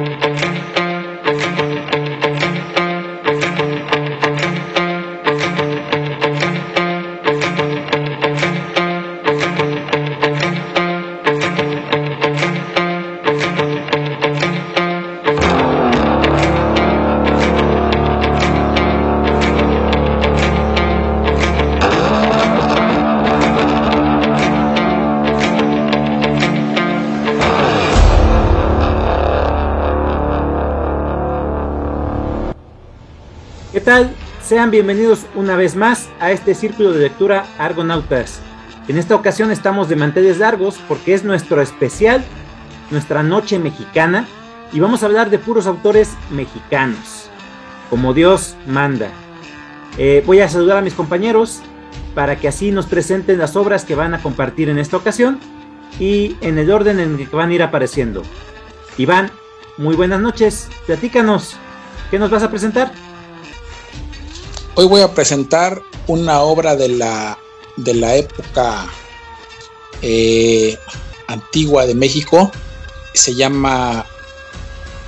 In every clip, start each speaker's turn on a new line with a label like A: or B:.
A: Música Bienvenidos una vez más a este círculo de lectura Argonautas. En esta ocasión estamos de manteles largos porque es nuestro especial, nuestra noche mexicana, y vamos a hablar de puros autores mexicanos, como Dios manda. Eh, voy a saludar a mis compañeros para que así nos presenten las obras que van a compartir en esta ocasión y en el orden en que van a ir apareciendo. Iván, muy buenas noches, platícanos, ¿qué nos vas a presentar?
B: Hoy voy a presentar una obra de la, de la época eh, antigua de México. Se llama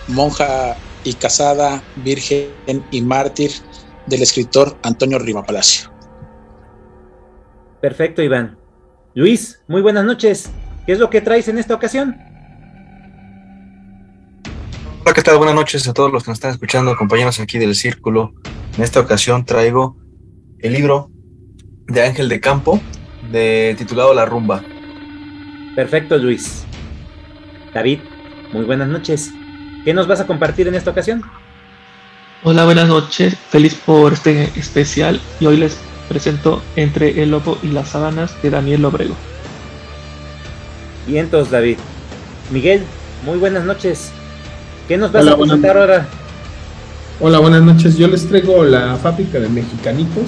B: Monja y Casada, Virgen y Mártir del escritor Antonio Riva Palacio.
A: Perfecto, Iván. Luis, muy buenas noches. ¿Qué es lo que traes en esta ocasión?
C: Hola, ¿qué tal? Buenas noches a todos los que nos están escuchando, compañeros aquí del Círculo. En esta ocasión traigo el libro de Ángel de Campo, de, titulado La Rumba.
A: Perfecto, Luis. David, muy buenas noches. ¿Qué nos vas a compartir en esta ocasión?
D: Hola, buenas noches. Feliz por este especial y hoy les presento Entre el Lobo y las Sábanas de Daniel Lobrego.
A: Vientos, David. Miguel, muy buenas noches. ¿Qué nos vas a presentar ahora?
E: Hola, buenas noches. Yo les traigo la fábrica de mexicanitos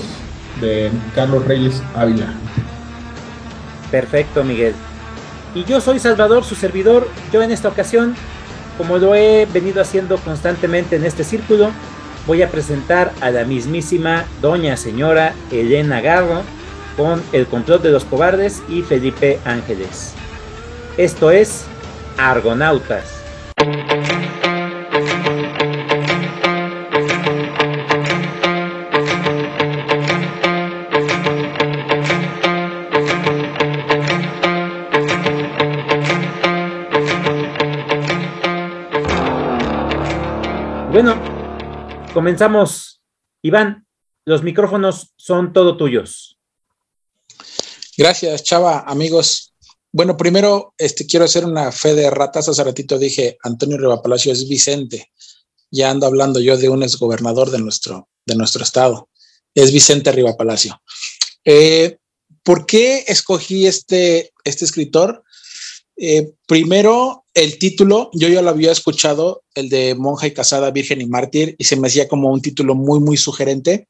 E: de Carlos Reyes Ávila.
A: Perfecto, Miguel. Y yo soy Salvador, su servidor. Yo en esta ocasión, como lo he venido haciendo constantemente en este círculo, voy a presentar a la mismísima doña señora Elena Garro con El complot de los cobardes y Felipe Ángeles. Esto es Argonautas. Bueno, comenzamos. Iván, los micrófonos son todo tuyos.
B: Gracias, Chava, amigos. Bueno, primero este, quiero hacer una fe de ratas. Hace ratito dije, Antonio Riva Palacio es Vicente. Ya ando hablando yo de un exgobernador de nuestro, de nuestro estado. Es Vicente Riva Palacio. Eh, ¿Por qué escogí este, este escritor? Eh, primero, el título, yo ya lo había escuchado, el de Monja y Casada, Virgen y Mártir, y se me hacía como un título muy, muy sugerente.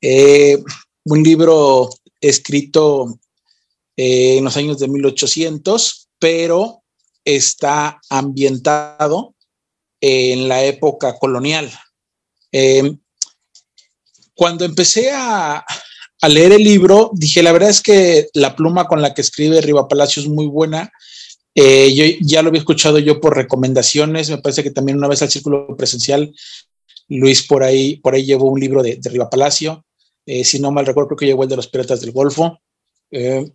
B: Eh, un libro escrito eh, en los años de 1800, pero está ambientado en la época colonial. cuando empecé a, a leer el libro, dije, la verdad es que la pluma con la que escribe Riva Palacio es muy buena eh, yo ya lo había escuchado yo por recomendaciones, me parece que también una vez al círculo presencial, Luis por ahí, por ahí llevó un libro de, de Riva Palacio, eh, si no mal recuerdo, creo que llevó el de los piratas del Golfo, eh,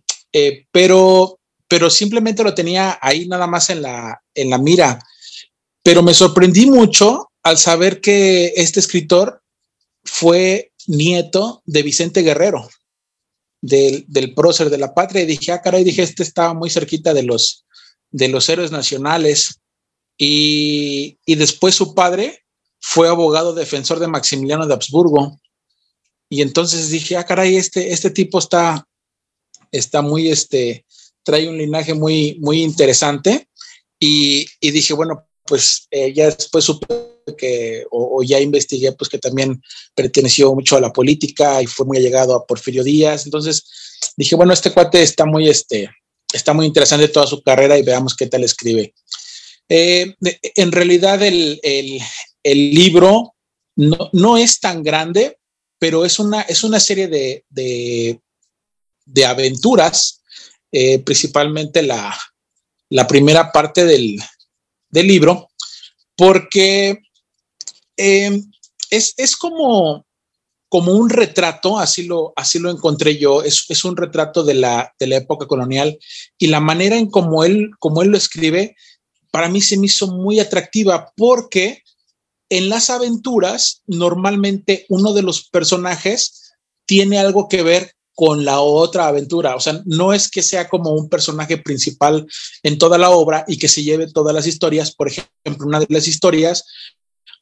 B: pero, pero simplemente lo tenía ahí nada más en la, en la mira. Pero me sorprendí mucho al saber que este escritor fue nieto de Vicente Guerrero, del, del prócer de la patria, y dije, ah, caray, dije, este estaba muy cerquita de los, de los héroes nacionales y, después su padre fue abogado defensor de Maximiliano de Habsburgo. Y entonces dije, ah, caray, este, este tipo está, está muy, este, trae un linaje muy, muy interesante. Y, dije, bueno, pues eh, ya después supe que, o, ya investigué, pues que también perteneció mucho a la política y fue muy allegado a Porfirio Díaz. Entonces dije, bueno, este cuate está muy, este, está muy interesante toda su carrera y veamos qué tal escribe. Eh, en realidad el, libro no, es tan grande, pero es una, es una serie de, de, aventuras, eh, principalmente la, primera parte del, libro, porque eh, es, es, como, como un retrato, así lo, así lo encontré yo, es, es un retrato de la, de la, época colonial y la manera en como él, como él lo escribe, para mí se me hizo muy atractiva porque en las aventuras normalmente uno de los personajes tiene algo que ver con la otra aventura. O sea, no es que sea como un personaje principal en toda la obra y que se lleve todas las historias. Por ejemplo, una de las historias,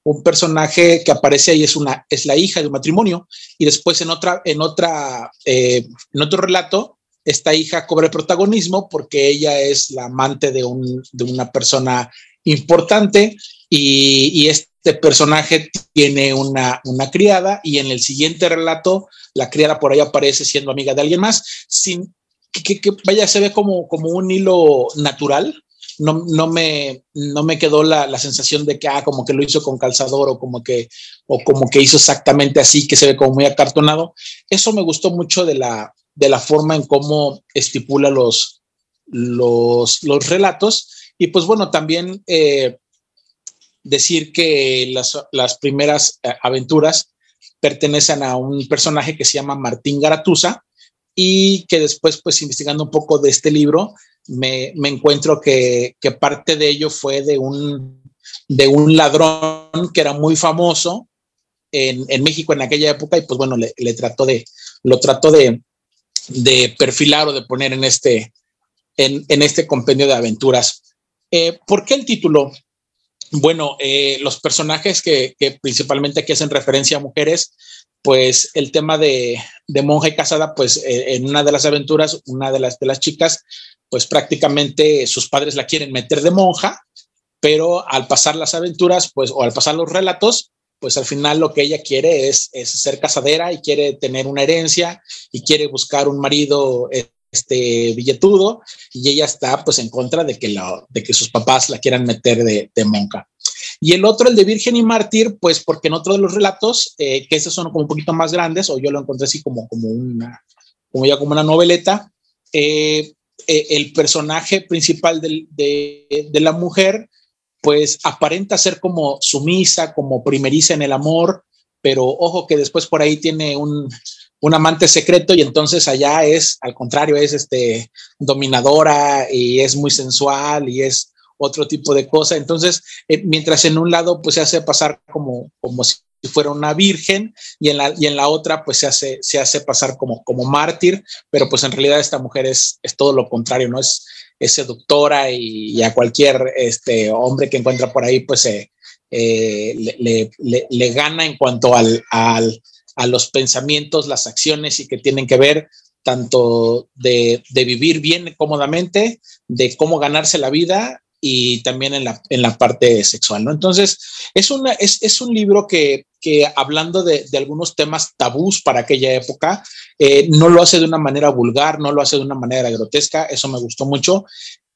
B: un personaje que aparece ahí es una es la hija de un matrimonio y después en otra en otra eh, en otro relato esta hija cobra protagonismo porque ella es la amante de, un, de una persona importante y, y, este personaje tiene una, una criada y en el siguiente relato la criada por ahí aparece siendo amiga de alguien más, sin que, que vaya, se ve como, como un hilo natural. No, no, me, no me quedó la, la, sensación de que, ah, como que lo hizo con calzador o como que, o como que hizo exactamente así, que se ve como muy acartonado. Eso me gustó mucho de la, de la forma en cómo estipula los, los, los relatos. Y pues bueno, también eh, decir que las, las primeras eh, aventuras pertenecen a un personaje que se llama Martín Garatusa y que después, pues investigando un poco de este libro, me, me encuentro que, que, parte de ello fue de un, de un ladrón que era muy famoso en, en México en aquella época y pues bueno, le, trató de, lo trató de, de perfilar o de poner en este, en, en este compendio de aventuras. Eh, ¿Por qué el título? Bueno, eh, los personajes que, que, principalmente aquí hacen referencia a mujeres, pues el tema de, de monja y casada, pues eh, en una de las aventuras, una de las, de las chicas, pues prácticamente sus padres la quieren meter de monja, pero al pasar las aventuras, pues, o al pasar los relatos, pues al final lo que ella quiere es, es, ser casadera y quiere tener una herencia y quiere buscar un marido este billetudo y ella está pues en contra de que, la, de que sus papás la quieran meter de, monja. Y el otro, el de Virgen y Mártir, pues porque en otro de los relatos, eh, que esos son como un poquito más grandes, o yo lo encontré así como, como una, como ya como una noveleta, eh, eh, el personaje principal de, la mujer, pues aparenta ser como sumisa, como primeriza en el amor, pero ojo que después por ahí tiene un, un amante secreto y entonces allá es, al contrario, es este dominadora y es muy sensual y es otro tipo de cosa. Entonces, mientras en un lado pues se hace pasar como, como si fuera una virgen y en la, y en la otra pues se hace, se hace pasar como, como mártir, pero pues en realidad esta mujer es, es todo lo contrario, ¿no? Es, es seductora y, a cualquier este, hombre que encuentra por ahí pues eh, le, le, le, le, gana en cuanto al, al a los pensamientos, las acciones y que tienen que ver tanto de, de, vivir bien cómodamente, de cómo ganarse la vida y también en la, en la parte sexual, ¿no? Entonces, es, una, es, es un libro que, que hablando de, de, algunos temas tabús para aquella época, eh, no lo hace de una manera vulgar, no lo hace de una manera grotesca, eso me gustó mucho.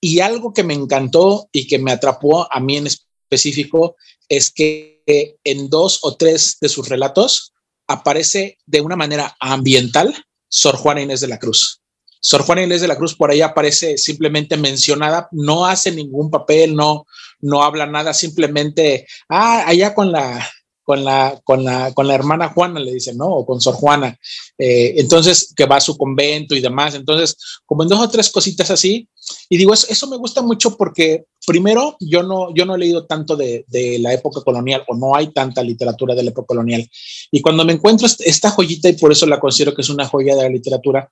B: Y algo que me encantó y que me atrapó a mí en específico es que en dos o tres de sus relatos aparece de una manera ambiental Sor Juana Inés de la Cruz. Sor Juana Inés de la Cruz por ahí aparece simplemente mencionada, no hace ningún papel, no, no habla nada, simplemente, ah, allá con la, con la, con la, con la hermana Juana, le dicen, ¿no? O con Sor Juana. Eh, entonces, que va a su convento y demás. Entonces, como en dos o tres cositas así. Y digo, eso, eso me gusta mucho porque, primero, yo no, yo no he leído tanto de, de, la época colonial o no hay tanta literatura de la época colonial. Y cuando me encuentro esta joyita, y por eso la considero que es una joya de la literatura,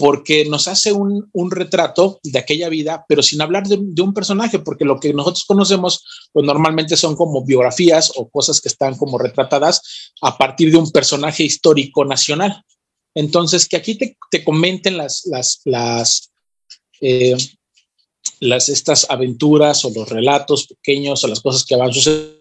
B: porque nos hace un, un, retrato de aquella vida, pero sin hablar de, un personaje, porque lo que nosotros conocemos, pues normalmente son como biografías o cosas que están como retratadas a partir de un personaje histórico nacional. Entonces, que aquí te, te comenten las, las, las, eh, las, estas aventuras o los relatos pequeños o las cosas que van sucediendo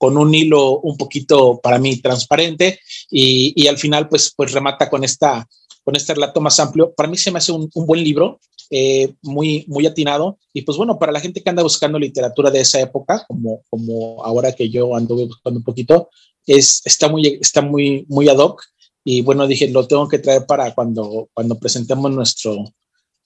B: con un hilo un poquito para mí transparente y, y, al final pues, pues remata con, esta, con este relato más amplio. Para mí se me hace un, un buen libro, eh, muy, muy atinado y pues bueno, para la gente que anda buscando literatura de esa época, como, como ahora que yo ando buscando un poquito, es, está, muy, está muy, muy ad hoc y bueno, dije, lo tengo que traer para cuando, cuando presentemos nuestro,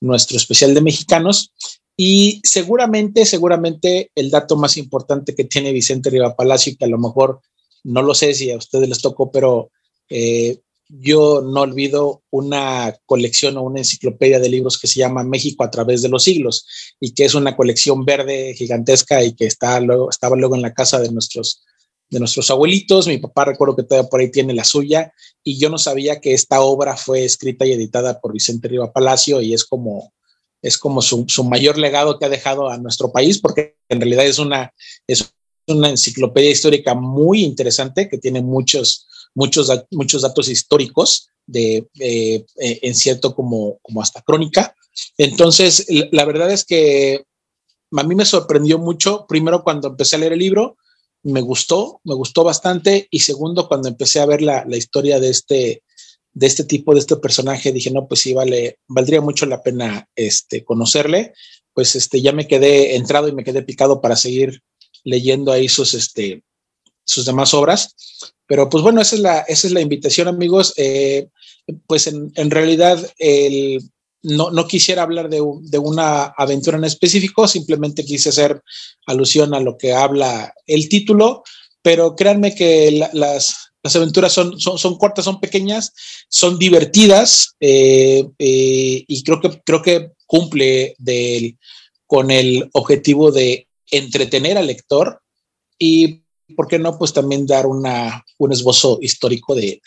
B: nuestro especial de mexicanos. Y seguramente, seguramente el dato más importante que tiene Vicente Riva Palacio, que a lo mejor no lo sé si a ustedes les tocó, pero eh, yo no olvido una colección o una enciclopedia de libros que se llama México a través de los siglos y que es una colección verde gigantesca y que está luego, estaba luego en la casa de nuestros, de nuestros abuelitos. Mi papá recuerdo que todavía por ahí tiene la suya y yo no sabía que esta obra fue escrita y editada por Vicente Riva Palacio y es como, es como su, su, mayor legado que ha dejado a nuestro país, porque en realidad es una, es una enciclopedia histórica muy interesante que tiene muchos, muchos, muchos datos históricos de, eh, en cierto como, como hasta crónica. Entonces, la verdad es que a mí me sorprendió mucho, primero cuando empecé a leer el libro, me gustó, me gustó bastante, y segundo, cuando empecé a ver la, la historia de este, de este tipo, de este personaje, dije, no, pues sí, vale, valdría mucho la pena este, conocerle. Pues este, ya me quedé entrado y me quedé picado para seguir leyendo ahí sus, este, sus demás obras. Pero pues bueno, esa es la, esa es la invitación, amigos. Eh, pues en, realidad el, no, no, quisiera hablar de, de, una aventura en específico, simplemente quise hacer alusión a lo que habla el título, pero créanme que la, las, las aventuras son, cortas, son pequeñas, son divertidas eh, eh, y creo que, creo que cumple con el objetivo de entretener al lector y, ¿por qué no? Pues también dar una, un esbozo histórico de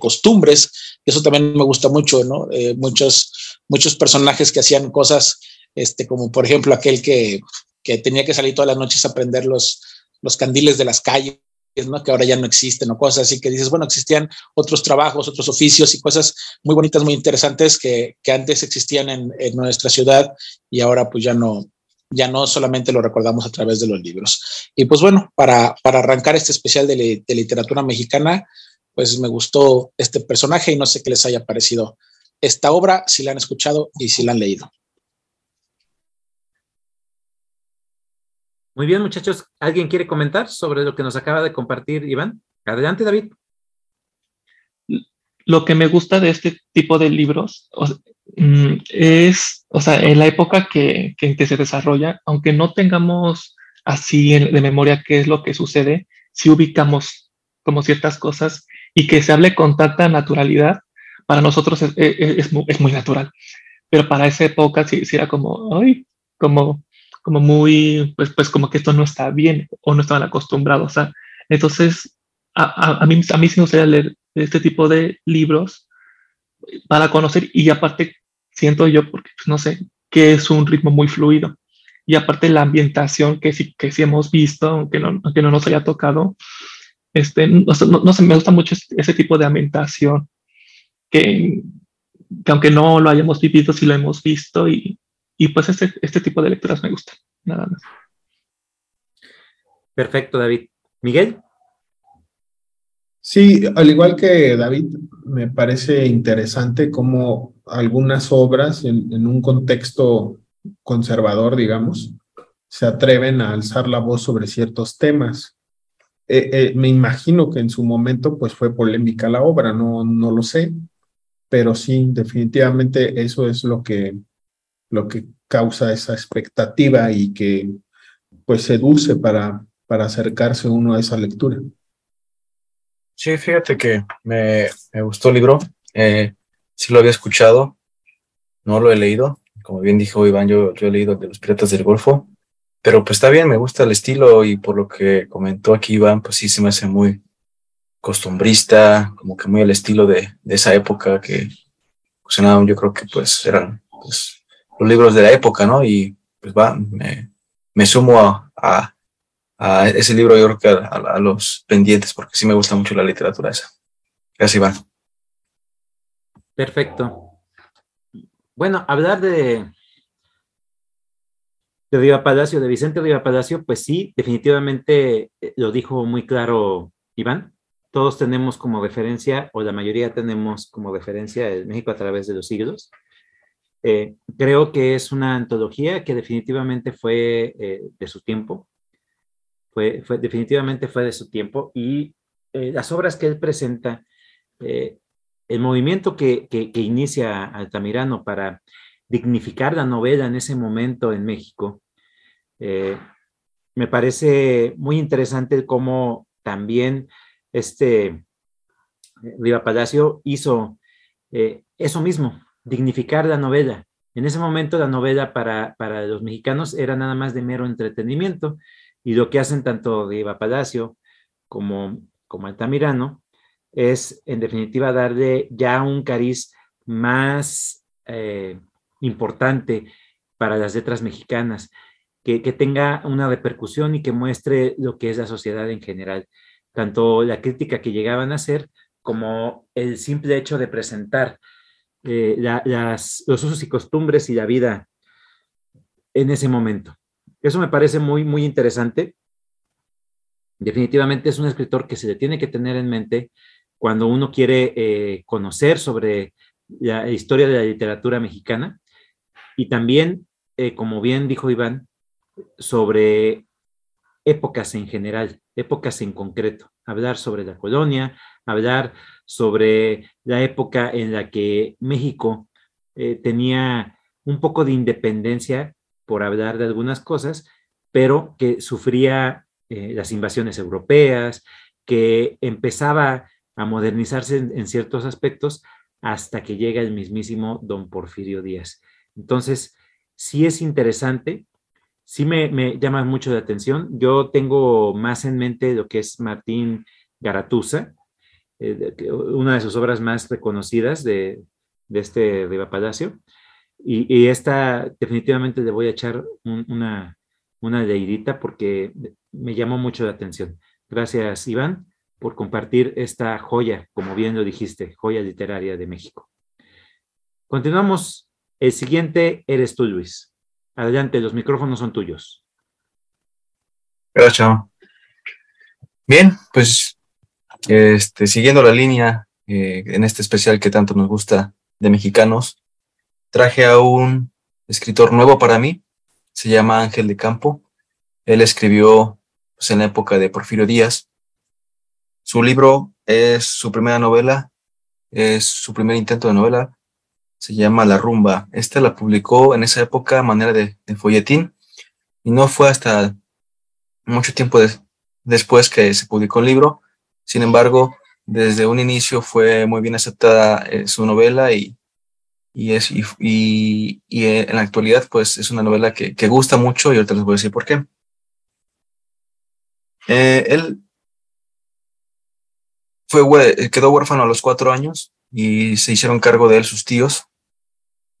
B: costumbres. Eso también me gusta mucho, ¿no? Eh, muchos, muchos personajes que hacían cosas, este, como por ejemplo aquel que, que tenía que salir todas las noches a prender los, los candiles de las calles ¿no? que ahora ya no existen o cosas así que dices, bueno, existían otros trabajos, otros oficios y cosas muy bonitas, muy interesantes que, que antes existían en, en, nuestra ciudad y ahora pues ya no, ya no solamente lo recordamos a través de los libros. Y pues bueno, para, para arrancar este especial de, de literatura mexicana, pues me gustó este personaje y no sé qué les haya parecido esta obra, si la han escuchado y si la han leído.
A: Muy bien, muchachos. ¿Alguien quiere comentar sobre lo que nos acaba de compartir Iván? Adelante, David.
D: Lo que me gusta de este tipo de libros es, o sea, en la época que, que, se desarrolla, aunque no tengamos así de memoria qué es lo que sucede, si ubicamos como ciertas cosas y que se hable con tanta naturalidad, para nosotros es, muy, es muy, natural. Pero para esa época sí, sí era como, ay, como como muy, pues, pues como que esto no está bien o no estaban acostumbrados. Sea, entonces, a, a, a, mí, a mí sí me gustaría leer este tipo de libros para conocer y aparte siento yo, porque pues, no sé, que es un ritmo muy fluido. Y aparte la ambientación que sí, que sí hemos visto, aunque no, aunque no nos haya tocado, este, no, no, no sé, me gusta mucho ese tipo de ambientación que, que aunque no lo hayamos vivido, sí lo hemos visto y, y pues este, este tipo de lecturas me gustan, nada más.
A: Perfecto, David. Miguel.
E: Sí, al igual que David, me parece interesante cómo algunas obras en, en un contexto conservador, digamos, se atreven a alzar la voz sobre ciertos temas. Eh, eh, me imagino que en su momento pues fue polémica la obra, no, no lo sé, pero sí, definitivamente eso es lo que lo que causa esa expectativa y que pues seduce para, para acercarse uno a esa lectura.
C: Sí, fíjate que me, me gustó el libro, eh, sí lo había escuchado, no lo he leído, como bien dijo Iván, yo, yo he leído de los Piratas del Golfo, pero pues está bien, me gusta el estilo y por lo que comentó aquí Iván, pues sí se me hace muy costumbrista, como que muy al estilo de, de esa época que pues, nada, yo creo que pues eran pues, los libros de la época, ¿no? Y pues va, me, sumo a, ese libro, yo creo que a, a, los pendientes, porque sí me gusta mucho la literatura esa. Gracias, Iván.
A: Perfecto. Bueno, hablar de, de Palacio, de Vicente Riva Palacio, pues sí, definitivamente eh, lo dijo muy claro Iván. Todos tenemos como referencia, o la mayoría tenemos como referencia el México a través de los siglos. Eh, creo que es una antología que definitivamente fue eh, de su tiempo, fue, definitivamente fue de su tiempo y eh, las obras que él presenta, el movimiento que, que, inicia Altamirano para dignificar la novela en ese momento en México. Me parece muy interesante cómo también este Viva Palacio hizo eso mismo, dignificar la novela. En ese momento la novela para, para, los mexicanos era nada más de mero entretenimiento y lo que hacen tanto Viva Palacio como, como Altamirano es en definitiva darle ya un cariz más eh, importante para las letras mexicanas, que, que, tenga una repercusión y que muestre lo que es la sociedad en general, tanto la crítica que llegaban a hacer como el simple hecho de presentar eh, los usos y costumbres y la vida en ese momento. Eso me parece muy, muy interesante. Definitivamente es un escritor que se le tiene que tener en mente cuando uno quiere eh, conocer sobre la historia de la literatura mexicana y también, eh, como bien dijo Iván, sobre épocas en general, épocas en concreto, hablar sobre la colonia, hablar sobre la época en la que México eh, tenía un poco de independencia, por hablar de algunas cosas, pero que sufría eh, las invasiones europeas, que empezaba a modernizarse en, ciertos aspectos hasta que llega el mismísimo don Porfirio Díaz. Entonces, sí es interesante, sí me, llama mucho la atención. Yo tengo más en mente lo que es Martín Garatusa, eh, una de sus obras más reconocidas de, este Riva Palacio. Y, esta definitivamente le voy a echar una, una leidita porque me llamó mucho la atención. Gracias, Iván, por compartir esta joya, como bien lo dijiste, joya literaria de México. Continuamos. El siguiente eres tú, Luis. Adelante, los micrófonos son tuyos.
C: Gracias. Bien, pues este, siguiendo la línea eh, en este especial que tanto nos gusta de mexicanos, traje a un escritor nuevo para mí, se llama Ángel de Campo. Él escribió pues, en la época de Porfirio Díaz. Su libro es su primera novela, es su primer intento de novela, se llama La Rumba. Esta la publicó en esa época a manera de, folletín y no fue hasta mucho tiempo después que se publicó el libro sin embargo, desde un inicio fue muy bien aceptada eh, su novela y, es, y, en la actualidad pues es una novela que, gusta mucho y ahorita les voy a decir por qué. Eh, él fue, quedó huérfano a los cuatro años y se hicieron cargo de él sus tíos,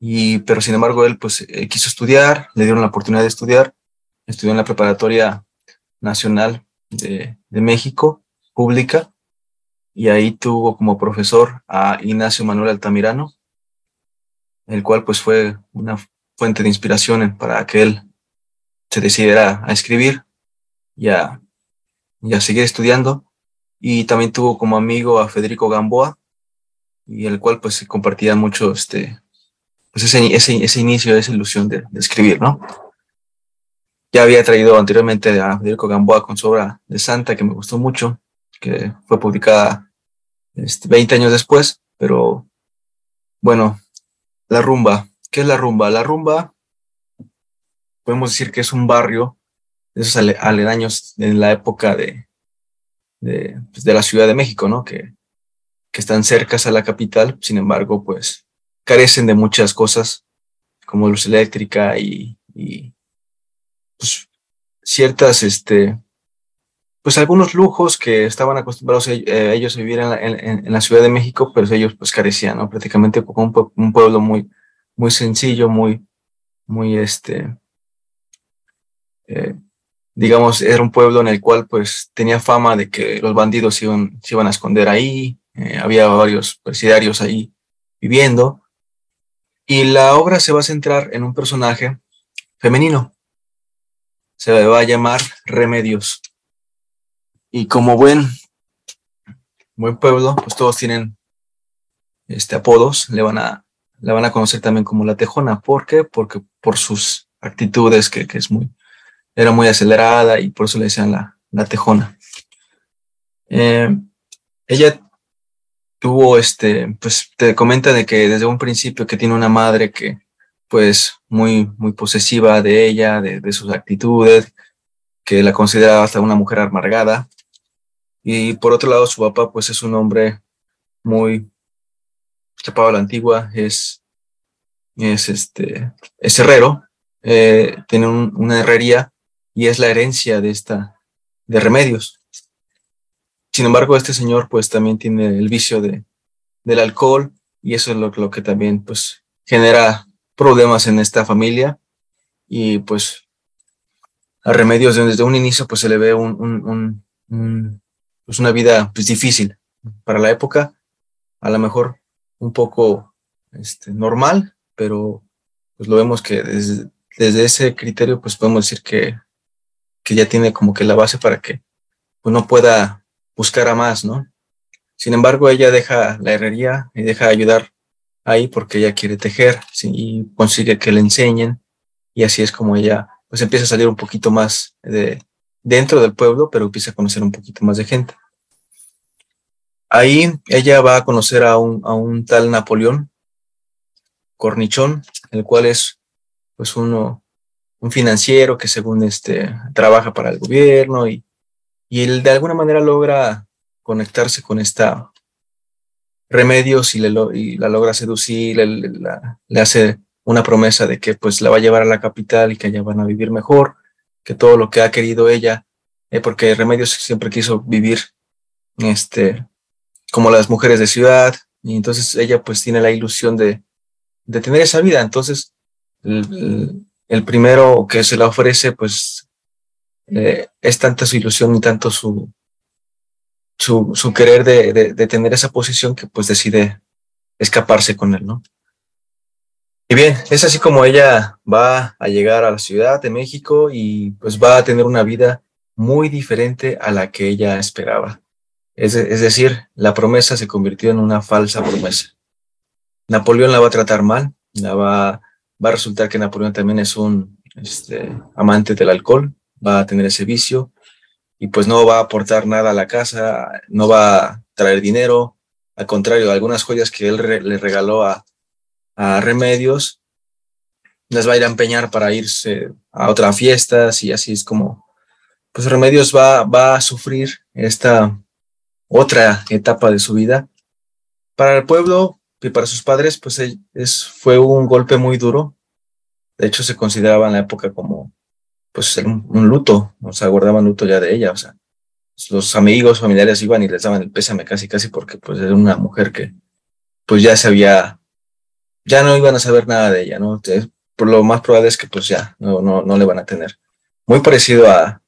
C: y, pero sin embargo él pues eh, quiso estudiar, le dieron la oportunidad de estudiar, estudió en la Preparatoria Nacional de, de México pública y ahí tuvo como profesor a Ignacio Manuel Altamirano, el cual pues fue una fuente de inspiración para que él se decidiera a escribir y a, seguir estudiando. Y también tuvo como amigo a Federico Gamboa, y el cual pues compartía mucho este, pues ese, ese, ese inicio, esa ilusión de, de, escribir, ¿no? Ya había traído anteriormente a Federico Gamboa con su obra de Santa, que me gustó mucho, que fue publicada este, 20 años después, pero bueno, la rumba. ¿Qué es la rumba? La rumba, podemos decir que es un barrio de esos aledaños en la época de, de, pues, la Ciudad de México, ¿no? Que, que están cercas a la capital, sin embargo, pues carecen de muchas cosas como luz eléctrica y, y pues, ciertas este, pues algunos lujos que estaban acostumbrados a, eh, ellos a vivir en la, Ciudad de México, pero ellos pues carecían, ¿no? Prácticamente un, un pueblo muy, muy sencillo, muy, muy este, eh, digamos, era un pueblo en el cual pues tenía fama de que los bandidos se iban, se iban a esconder ahí, eh, había varios presidiarios ahí viviendo, y la obra se va a centrar en un personaje femenino, se va a llamar Remedios. Y como buen, buen pueblo, pues todos tienen este, apodos, le van, a, le van a conocer también como la Tejona. ¿Por qué? Porque por sus actitudes, que, que es muy, era muy acelerada y por eso le decían la, la Tejona. Eh, ella tuvo, este, pues te comenta de que desde un principio que tiene una madre que pues muy, muy posesiva de ella, de, sus actitudes, que la consideraba hasta una mujer amargada. Y por otro lado, su papá, pues es un hombre muy chapado a la antigua, es, es, este, es herrero, eh, tiene una herrería y es la herencia de esta, de remedios. Sin embargo, este señor pues también tiene el vicio de, del alcohol y eso es lo, que también pues genera problemas en esta familia y pues a Remedios desde un inicio pues se le ve un, pues una vida pues difícil para la época, a lo mejor un poco este, normal, pero pues lo vemos que desde, desde ese criterio pues podemos decir que, que ya tiene como que la base para que pues no pueda buscar a más, ¿no? Sin embargo, ella deja la herrería y deja ayudar ahí porque ella quiere tejer y consigue que le enseñen y así es como ella pues empieza a salir un poquito más de dentro del pueblo, pero empieza a conocer un poquito más de gente. Ahí ella va a conocer a un, a un tal Napoleón Cornichón, el cual es pues uno, un financiero que según este trabaja para el gobierno y, y él de alguna manera logra conectarse con esta remedios y, le y la logra seducir, le, le, hace una promesa de que pues la va a llevar a la capital y que allá van a vivir mejor, que todo lo que ha querido ella, eh, porque Remedios siempre quiso vivir este, como las mujeres de ciudad, y entonces ella pues tiene la ilusión de, de tener esa vida. Entonces, el, el, primero que se la ofrece pues eh, es tanta su ilusión y tanto su, su, su querer de, de, tener esa posición que pues decide escaparse con él, ¿no? Y bien, es así como ella va a llegar a la Ciudad de México y pues va a tener una vida muy diferente a la que ella esperaba. Es, decir, la promesa se convirtió en una falsa promesa. Napoleón la va a tratar mal, va a resultar que Napoleón también es un este, amante del alcohol, va a tener ese vicio, y pues no va a aportar nada a la casa, no va a traer dinero, al contrario, algunas joyas que él le regaló a, a Remedios, las va a ir a empeñar para irse a otras fiestas y así es como, pues Remedios va, va a sufrir esta otra etapa de su vida. Para el pueblo y para sus padres, pues es, fue un golpe muy duro. De hecho, se consideraba en la época como pues un, luto, o sea, guardaban luto ya de ella, o sea, los amigos, familiares iban y les daban el pésame casi, casi porque pues era una mujer que pues ya se había, ya no iban a saber nada de ella, ¿no? por lo más probable es que pues ya no, no, no le van a tener. Muy parecido a,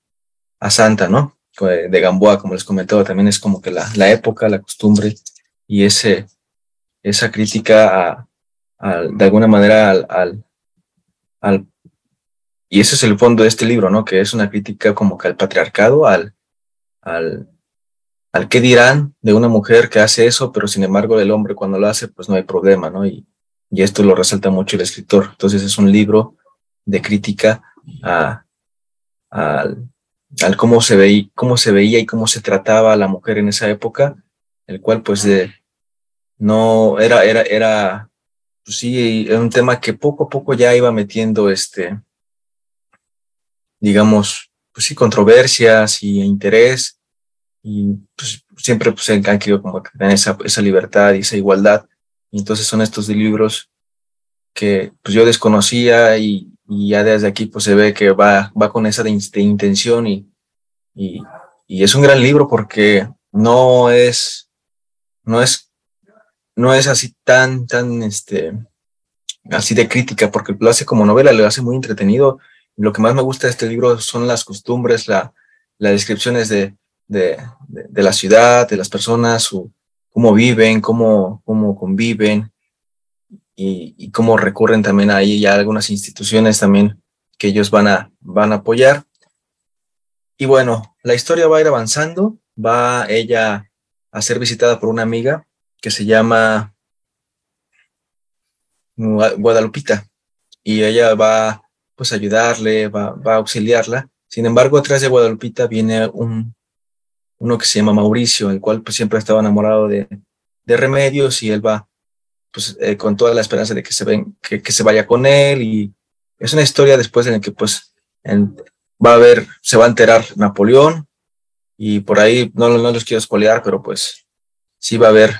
C: a Santa, ¿no? De Gamboa, como les comentaba, también es como que la, la época, la costumbre y ese, esa crítica a, de alguna manera al, al, al y ese es el fondo de este libro, ¿no? Que es una crítica como que al patriarcado, al, al, al qué dirán de una mujer que hace eso, pero sin embargo el hombre cuando lo hace, pues no hay problema, ¿no? Y, y esto lo resalta mucho el escritor. Entonces es un libro de crítica a, al, al cómo se veía, cómo se veía y cómo se trataba a la mujer en esa época, el cual pues de, no era, era, era, pues sí, era un tema que poco a poco ya iba metiendo este, digamos, pues sí, controversias y interés, y pues siempre pues, han querido como tener esa, esa libertad y esa igualdad. Y entonces son estos libros que pues yo desconocía y, y, ya desde aquí pues se ve que va, va con esa de, intención y, y, es un gran libro porque no es, no es, no es así tan, tan, este, así de crítica, porque lo hace como novela, lo hace muy entretenido. Lo que más me gusta de este libro son las costumbres, la, las descripciones de, de, la ciudad, de las personas, cómo viven, cómo, cómo conviven y, cómo recurren también ahí ya algunas instituciones también que ellos van a, van a apoyar. Y bueno, la historia va a ir avanzando, va ella a ser visitada por una amiga que se llama Guadalupita y ella va pues ayudarle, va, va a auxiliarla. Sin embargo, atrás de Guadalupita viene un, uno que se llama Mauricio, el cual pues siempre estaba enamorado de, de Remedios y él va, pues eh, con toda la esperanza de que se, ven, que, se vaya con él y es una historia después en la que pues va a haber, se va a enterar Napoleón y por ahí, no, no los quiero espolear, pero pues sí va a haber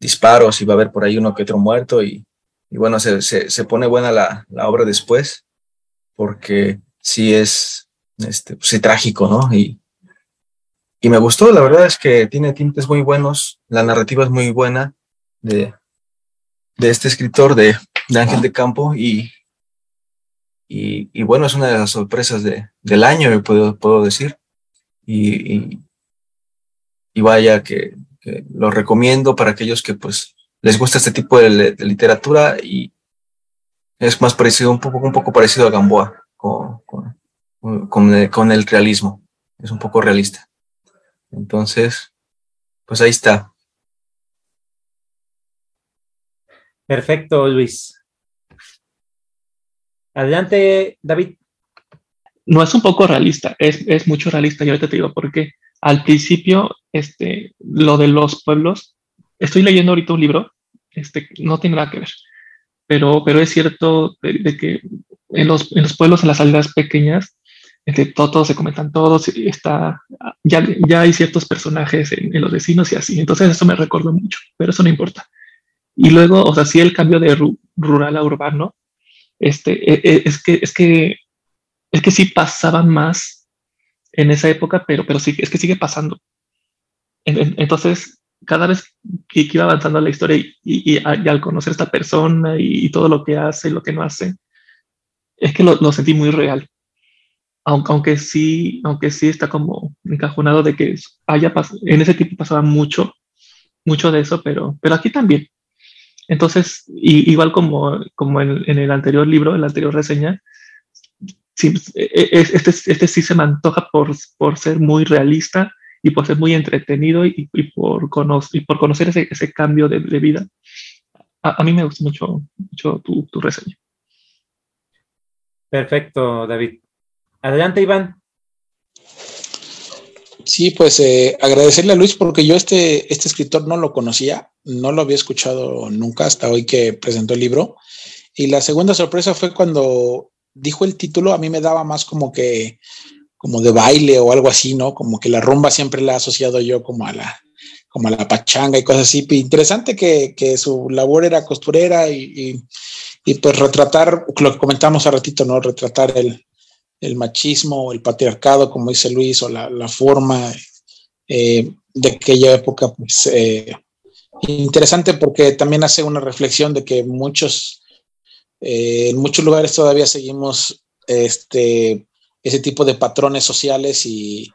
C: disparos y va a haber por ahí uno que otro muerto y, bueno, se, se, pone buena la, la, obra después porque sí es este, pues, sí, trágico, ¿no? Y, y me gustó, la verdad es que tiene tintes muy buenos, la narrativa es muy buena de, de este escritor, de, de Ángel de Campo, y, y, bueno, es una de las sorpresas de, del año, puedo, puedo decir. Y, y, vaya que, lo recomiendo para aquellos que pues les gusta este tipo de, literatura y es más parecido, un poco, un poco parecido a Gamboa, con, con, con el realismo, es un poco realista. Entonces, pues ahí está.
A: Perfecto, Luis. Adelante, David.
D: No es un poco realista, es, es mucho realista. Yo ahorita te digo porque al principio, este, lo de los pueblos, estoy leyendo ahorita un libro, este, no tiene nada que ver, pero, pero es cierto de, que en los, en los, pueblos, en las aldeas pequeñas, este, todos se comentan todos, está, ya, ya hay ciertos personajes en, los vecinos y así. Entonces eso me recuerdo mucho, pero eso no importa. Y luego, o sea, sí el cambio de rural a urbano, este, e, e, es, que, es, que, es que sí pasaban más en esa época, pero, pero sí, es que sigue pasando. Entonces, cada vez que, iba avanzando la historia y, al conocer a esta persona y, todo lo que hace y lo que no hace, es que lo, sentí muy real. Aunque, aunque, sí, aunque sí está como encajonado de que haya en ese tiempo pasaba mucho, mucho de eso, pero, pero aquí también. Entonces, igual como, como en, el anterior libro, en la anterior reseña, sí, e, e, este, este sí se me antoja por, por ser muy realista y por ser muy entretenido y, por, conocer, y por conocer ese, ese cambio de, vida. A, mí me gusta mucho, mucho tu, tu reseña.
A: Perfecto, David. Adelante, Iván.
B: Sí, pues eh, agradecerle a Luis porque yo este, este escritor no lo conocía, no lo había escuchado nunca hasta hoy que presentó el libro. Y la segunda sorpresa fue cuando dijo el título, a mí me daba más como que, como de baile o algo así, ¿no? Como que la rumba siempre la he asociado yo como a la, como a la pachanga y cosas así. Interesante que, que su labor era costurera y, y, pues retratar lo que comentamos hace ratito, ¿no? Retratar el, el machismo, el patriarcado, como dice Luis, o la, la forma eh, de aquella época, pues eh, interesante porque también hace una reflexión de que muchos, eh, en muchos lugares todavía seguimos este, ese tipo de patrones sociales y,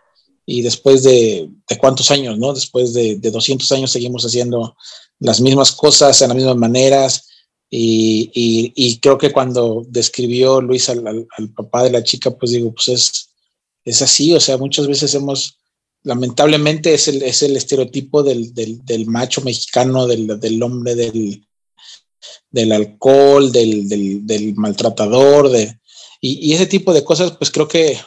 B: y después de, de, cuántos años, ¿no? Después de, de 200 años seguimos haciendo las mismas cosas en las mismas maneras y, y, creo que cuando describió Luis al, al, papá de la chica, pues digo, pues es, es así, o sea, muchas veces hemos, lamentablemente es el, es el estereotipo del, del, del macho mexicano, del, del hombre del, del alcohol, del, maltratador, de, y, y, ese tipo de cosas, pues creo que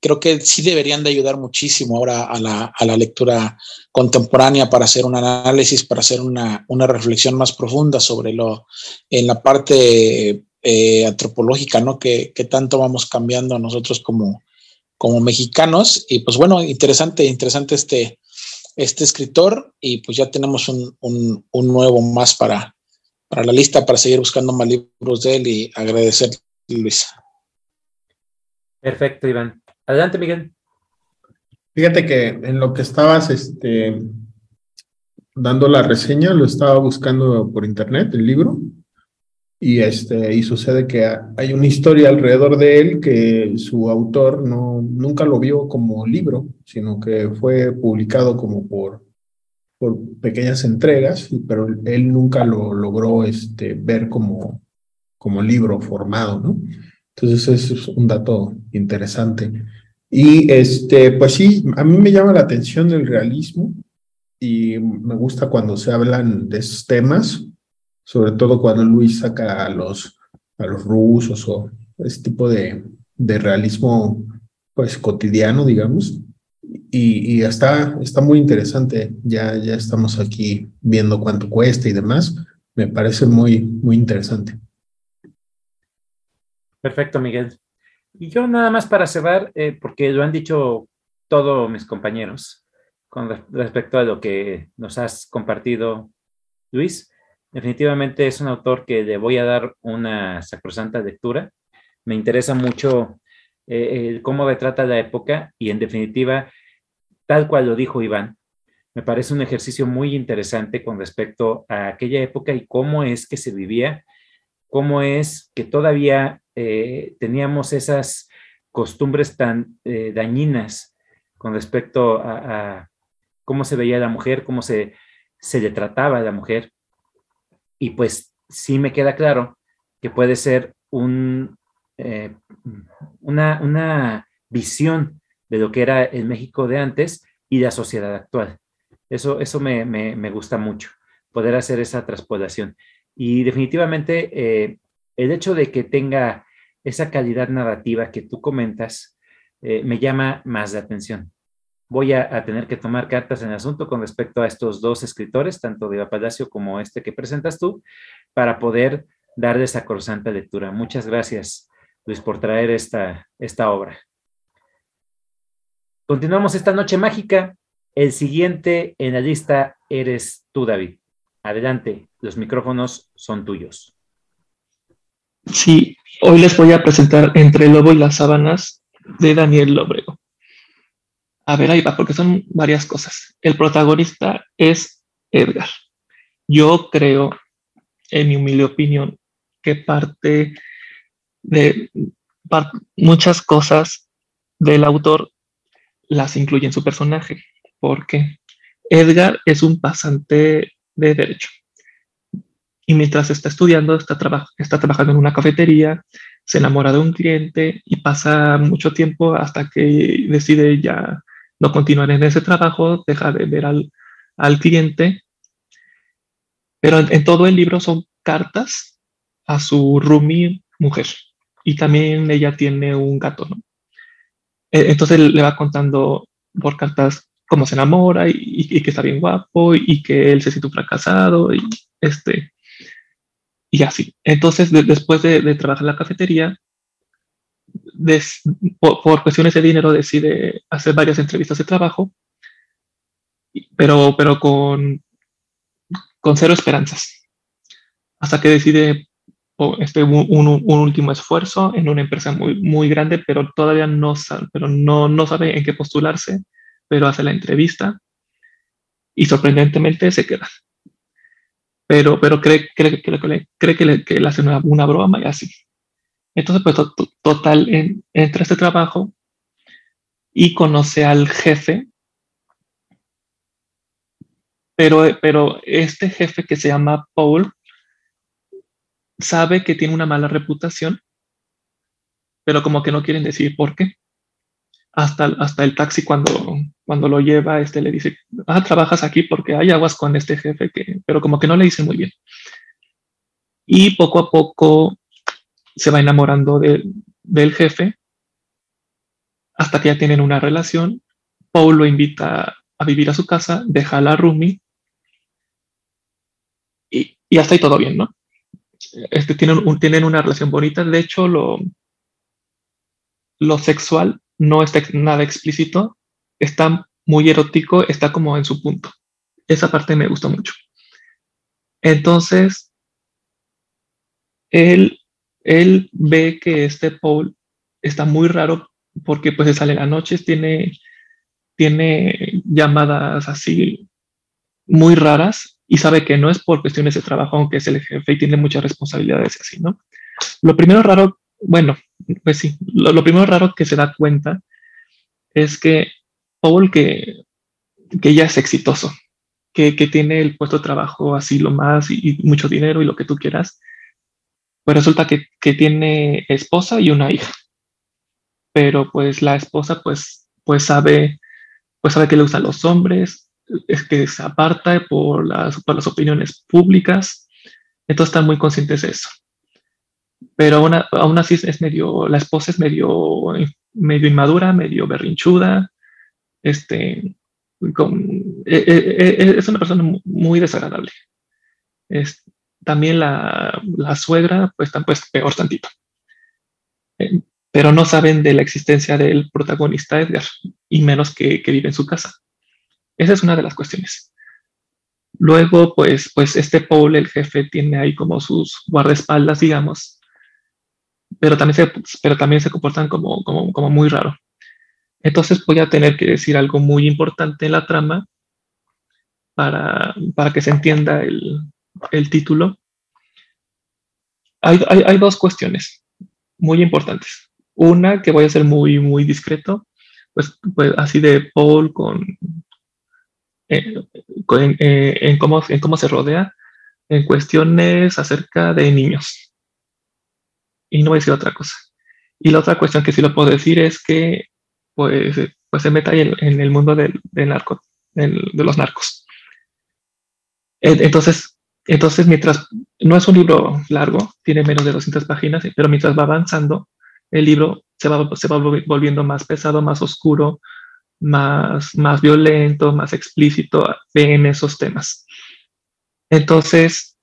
B: creo que sí deberían de ayudar muchísimo ahora a la, a la lectura contemporánea para hacer un análisis, para hacer una, una reflexión más profunda sobre lo en la parte eh, antropológica, ¿no? Que, que, tanto vamos cambiando nosotros como, como mexicanos. Y pues bueno, interesante, interesante este, este escritor y pues ya tenemos un, un, un nuevo más para, para la lista, para seguir buscando más libros de él y agradecer, Luis.
A: Perfecto, Iván. Adelante, Miguel.
E: Fíjate que en lo que estabas este, dando la reseña, lo estaba buscando por internet, el libro, y, este, y sucede que hay una historia alrededor de él que su autor no, nunca lo vio como libro, sino que fue publicado como por, por pequeñas entregas, pero él nunca lo logró este, ver como, como libro formado, ¿no? Entonces, es un dato interesante. Y este, pues sí, a mí me llama la atención el realismo y me gusta cuando se hablan de esos temas, sobre todo cuando Luis saca a los, a los rusos o ese tipo de, de realismo pues cotidiano, digamos. Y, y, está, está muy interesante. Ya, ya estamos aquí viendo cuánto cuesta y demás. me parece muy, muy interesante.
A: Perfecto, Miguel. Y yo nada más para cerrar, eh, porque lo han dicho todos mis compañeros con respecto a lo que nos has compartido, Luis. Definitivamente es un autor que le voy a dar una sacrosanta lectura. Me interesa mucho eh, cómo retrata la época y en definitiva, tal cual lo dijo Iván, me parece un ejercicio muy interesante con respecto a aquella época y cómo es que se vivía, cómo es que todavía eh, teníamos esas costumbres tan eh, dañinas con respecto a, cómo se veía la mujer, cómo se, se le trataba a la mujer. Y pues sí me queda claro que puede ser eh, una, una visión de lo que era el México de antes y la sociedad actual. Eso, eso me, me, gusta mucho, poder hacer esa transpolación. Y definitivamente eh, el hecho de que tenga esa calidad narrativa que tú comentas eh, me llama más la atención. Voy a, tener que tomar cartas en el asunto con respecto a estos dos escritores, tanto de Palacio como este que presentas tú, para poder darle esa corsante lectura. Muchas gracias, Luis, por traer esta, esta obra. Continuamos esta noche mágica el siguiente en la lista eres tú, David. Adelante, los micrófonos son tuyos.
D: Sí, hoy les voy a presentar Entre el Lobo y las Sábanas de Daniel Lóbrego. A ver, ahí va, porque son varias cosas. El protagonista es Edgar. Yo creo, en mi humilde opinión, que parte de muchas cosas del autor las incluye en su personaje porque Edgar es un pasante de derecho. Y mientras está estudiando, está, está trabajando en una cafetería, se enamora de un cliente y pasa mucho tiempo hasta que decide ya no continuar en ese trabajo, deja de ver al, cliente. Pero en, todo el libro son cartas a su roomie mujer. Y también ella tiene un gato, ¿no? E, entonces le va contando por cartas cómo se enamora y, que está bien guapo y que él se siente un fracasado y este y así. Entonces, después de, trabajar en la cafetería, por, cuestiones de dinero decide hacer varias entrevistas de trabajo, pero, pero con, con cero esperanzas. Hasta que decide este, un, un, último esfuerzo en una empresa muy, muy grande, pero todavía no, pero no, no sabe en qué postularse pero hace la entrevista y sorprendentemente se queda. Pero, pero cree, cree que, le, que le hace una, una, broma y así. Entonces, pues total, entra a este trabajo y conoce al jefe, pero, pero este jefe que se llama Paul sabe que tiene una mala reputación, pero como que no quieren decir por qué hasta, hasta el taxi cuando, cuando lo lleva, este le dice, ah, trabajas aquí porque hay aguas con este jefe, que, pero como que no le dice muy bien. Y poco a poco se va enamorando del jefe hasta que ya tienen una relación. Paul lo invita a vivir a su casa, deja la roomie y, y hasta ahí todo bien, ¿no? Este, tienen, tienen una relación bonita. De hecho, lo, lo sexual no está nada explícito, está muy erótico, está como en su punto. Esa parte me gustó mucho. Entonces, él, él ve que este Paul está muy raro porque pues se sale en las noches, tiene, tiene llamadas así muy raras y sabe que no es por cuestiones de trabajo, aunque es el jefe y tiene muchas responsabilidades así, ¿no? Lo primero raro bueno, pues sí, lo, primero raro que se da cuenta es que Paul, que, que ya es exitoso, que, tiene el puesto de trabajo así lo más y, mucho dinero y lo que tú quieras, pues resulta que, tiene esposa y una hija. Pero pues la esposa pues, pues sabe, pues sabe que le gustan los hombres, es que se aparta por las, por las opiniones públicas, entonces están muy conscientes de eso pero aún, así es medio, la esposa es medio, medio inmadura, medio berrinchuda, este, eh, eh, eh, es una persona muy desagradable. Es, también la, suegra, pues, pues peor tantito. Eh, pero no saben de la existencia del protagonista Edgar, y menos que, que, vive en su casa. Esa es una de las cuestiones. Luego, pues, pues este Paul, el jefe, tiene ahí como sus guardaespaldas, digamos, pero también se, pero también se comportan como, como, como muy raro. Entonces voy a tener que decir algo muy importante en la trama para, para que se entienda el, el título. Hay, hay, hay, dos cuestiones muy importantes. Una que voy a ser muy, muy discreto, pues, pues así de Paul con, eh, eh, en, cómo, en cómo se rodea, en cuestiones acerca de niños. Y no voy a decir otra cosa. Y la otra cuestión que sí lo puedo decir es que pues, pues se meta en, en el mundo del, del narco, de los narcos. Entonces, entonces, mientras no es un libro largo, tiene menos de 200 páginas, pero mientras va avanzando, el libro se va, se va volviendo más pesado, más oscuro, más, más violento, más explícito en esos temas. Entonces,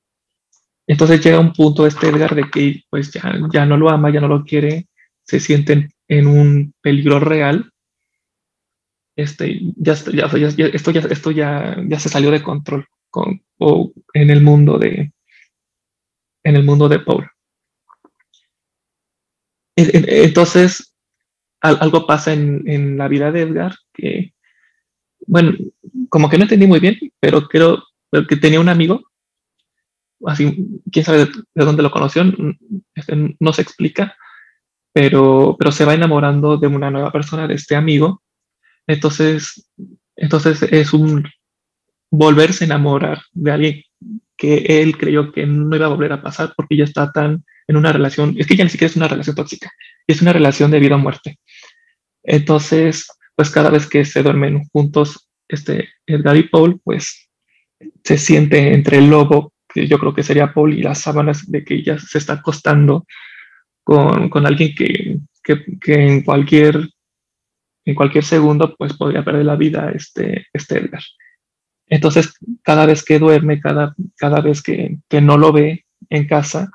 D: entonces llega un punto este Edgar de que pues ya, ya no lo ama, ya no lo quiere, se sienten en un peligro real. Este, ya, ya, ya, esto, ya, esto ya, ya se salió de control con, o en el mundo de en el mundo de Paul. Entonces, algo pasa en, en, la vida de Edgar que, bueno, como que no entendí muy bien, pero creo que tenía un amigo, así, quién sabe de, dónde lo conoció, este, no se explica, pero, pero se va enamorando de una nueva persona, de este amigo. Entonces, entonces es un volverse a enamorar de alguien que él creyó que no iba a volver a pasar porque ya está tan en una relación, es que ya ni siquiera es una relación tóxica, es una relación de vida o muerte. Entonces, pues cada vez que se duermen juntos, este Edgar y Paul, pues se siente entre el lobo, que yo creo que sería Paul, y las sábanas de que ya se está acostando con, con alguien que, que, que, en cualquier en cualquier segundo pues podría perder la vida este, este Edgar. Entonces, cada vez que duerme, cada, cada vez que, que no lo ve en casa,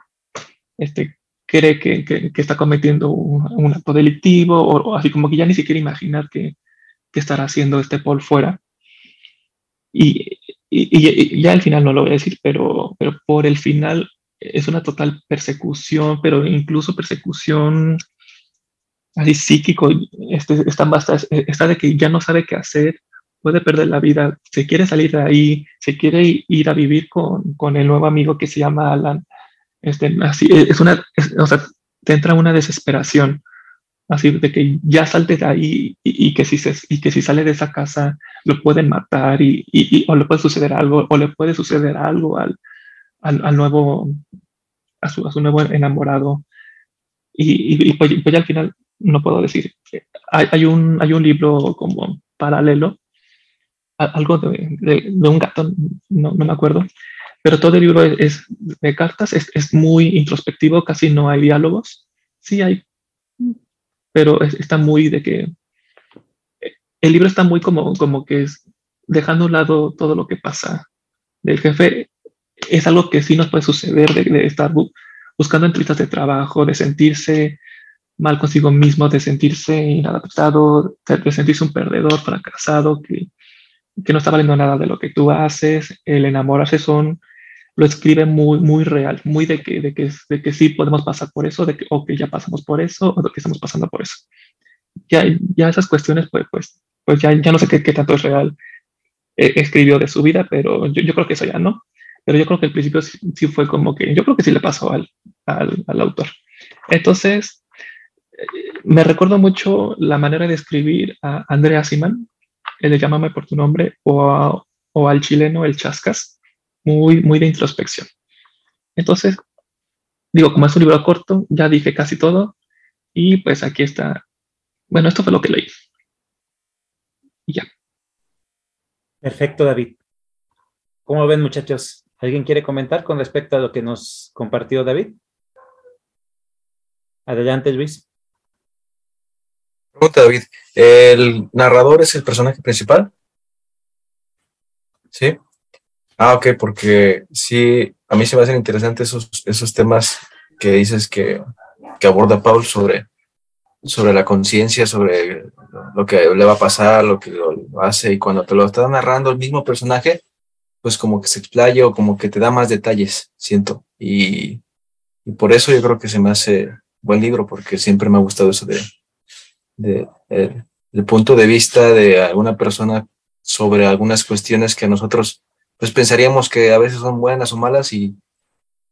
D: este, cree que, que, está cometiendo un, acto delictivo o, así como que ya ni siquiera imaginar que, que estará haciendo este Paul fuera. Y, y, ya al final no lo voy a decir, pero, pero por el final es una total persecución, pero incluso persecución así psíquico, este, está, está de que ya no sabe qué hacer, puede perder la vida, se quiere salir de ahí, se quiere ir a vivir con, con el nuevo amigo que se llama Alan. Este, así, es una, o sea, te entra una desesperación, así de que ya salte de ahí y, que, si se, y que si sale de esa casa lo pueden matar y, y, o le puede suceder algo, o le puede suceder algo al, al, al nuevo, a su, a su, nuevo enamorado. Y, pues, pues, al final no puedo decir. Hay, hay, un, hay un libro como paralelo algo de, de, un gato, no, no, me acuerdo, pero todo el libro es, de cartas, es, es, muy introspectivo, casi no hay diálogos, sí hay, pero está muy de que el libro está muy como, como que es dejando a un lado todo lo que pasa del jefe, es algo que sí nos puede suceder de, de estar buscando entrevistas de trabajo, de sentirse mal consigo mismo, de sentirse inadaptado, de sentirse un perdedor, fracasado, que que no está valiendo nada de lo que tú haces, el enamorarse son, lo escribe muy, muy real, muy de que, de que, de que sí podemos pasar por eso, de que, o que ya pasamos por eso, o de que estamos pasando por eso. Ya, ya esas cuestiones, pues, pues, pues ya, ya no sé qué, qué tanto es real eh, escribió de su vida, pero yo, yo, creo que eso ya no. Pero yo creo que al principio sí, fue como que, yo creo que sí le pasó al, al, al autor. Entonces, eh, me recuerdo mucho la manera de escribir a Andrea Siman, el de Llámame por tu nombre, o, o al chileno El Chascas, muy, muy de introspección. Entonces, digo, como es un libro corto, ya dije casi todo, y pues aquí está. Bueno, esto fue lo que leí. Y ya.
A: Perfecto, David. ¿Cómo ven, muchachos? ¿Alguien quiere comentar con respecto a lo que nos compartió David? Adelante, Luis.
C: Pregunta, David. ¿El narrador es el personaje principal? Sí. Ah, ok, porque sí, a mí se me hacen interesantes esos, esos temas que dices que, que aborda Paul sobre, sobre la conciencia, sobre lo que le va a pasar, lo que lo hace, y cuando te lo está narrando el mismo personaje, pues como que se explaya o como que te da más detalles, siento. Y, y por eso yo creo que se me hace buen libro, porque siempre me ha gustado eso de, de, de, del punto de vista de alguna persona sobre algunas cuestiones que nosotros pues pensaríamos que a veces son buenas o malas y,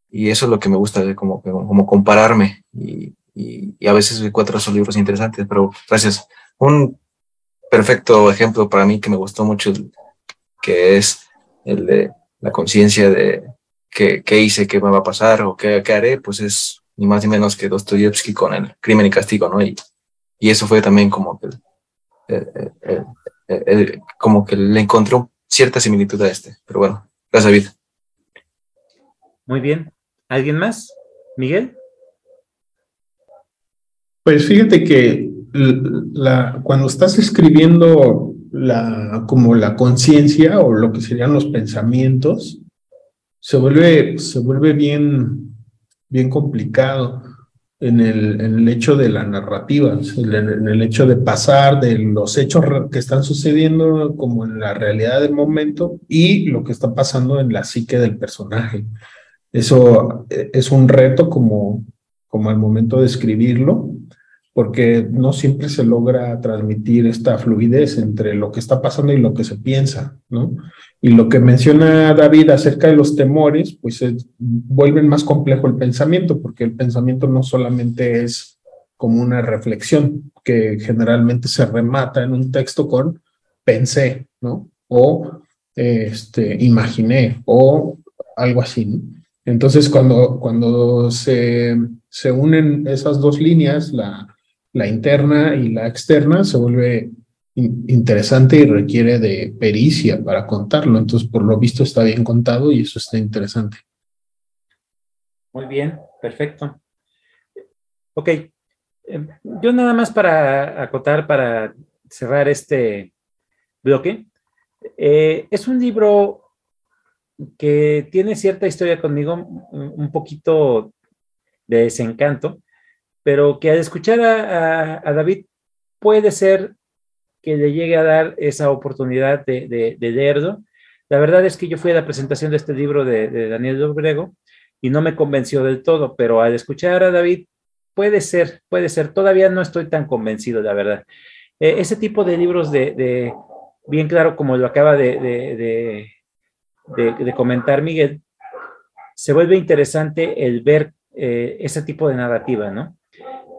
C: y eso es lo que me gusta, como, como compararme y, y, a veces encuentro esos libros interesantes, pero gracias. Un perfecto ejemplo para mí que me gustó mucho, que es el de la conciencia de qué, hice, qué me va a pasar o qué, qué, haré, pues es ni más ni menos que Dostoyevsky con el crimen y castigo, ¿no? Y, y eso fue también como que, como que le encontró cierta similitud a este, pero bueno, gracias David.
A: Muy bien. ¿Alguien más? ¿Miguel?
E: Pues fíjate que la, cuando estás escribiendo la, como la conciencia o lo que serían los pensamientos, se vuelve, se vuelve bien, bien complicado en el, el hecho de la narrativa, en el, en el hecho de pasar de los hechos que están sucediendo como en la realidad del momento y lo que está pasando en la psique del personaje. Eso eh, es un reto como, como al momento de escribirlo, porque no siempre se logra transmitir esta fluidez entre lo que está pasando y lo que se piensa, ¿no? Y lo que menciona David acerca de los temores, pues vuelven más complejo el pensamiento, porque el pensamiento no solamente es como una reflexión, que generalmente se remata en un texto con pensé, ¿no? O este, imaginé, o algo así. Entonces, cuando, cuando se, se unen esas dos líneas, la, la interna y la externa, se vuelve interesante y requiere de pericia para contarlo. Entonces, por lo visto, está bien contado y eso está interesante.
A: Muy bien, perfecto. Ok, em, yo nada más para acotar, para cerrar este bloque. Eh, es un libro que tiene cierta historia conmigo, un poquito de desencanto, pero que al escuchar a, David puede ser que le llegue a dar esa oportunidad de, leerlo. La verdad es que yo fui a la presentación de este libro de, Daniel Dobrego y no me convenció del todo, pero al escuchar a David, puede ser, puede ser, todavía no estoy tan convencido, la verdad. Eh, ese tipo de libros de, bien claro como lo acaba de, de, comentar Miguel, se vuelve interesante el ver eh, ese tipo de narrativa, ¿no?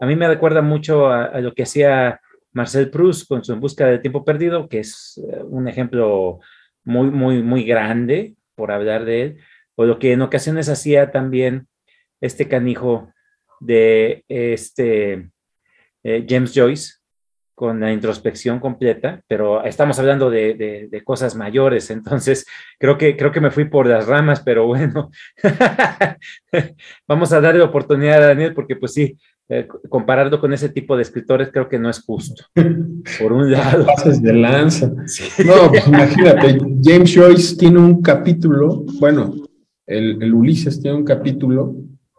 A: A mí me recuerda mucho a, lo que hacía Marcel Proust con su En busca del tiempo perdido, que es eh, un ejemplo muy, muy, muy grande por hablar de él, o lo que en ocasiones hacía también este canijo de este eh, James Joyce con la introspección completa, pero estamos hablando de, de, cosas mayores, entonces creo que, creo que me fui por las ramas, pero bueno, vamos a darle oportunidad a Daniel porque pues sí, eh, compararlo con ese tipo de escritores creo que no es justo. Por un lado.
E: Pases de lanza. No, pues imagínate, James Joyce tiene un capítulo, bueno, el, el, Ulises tiene un capítulo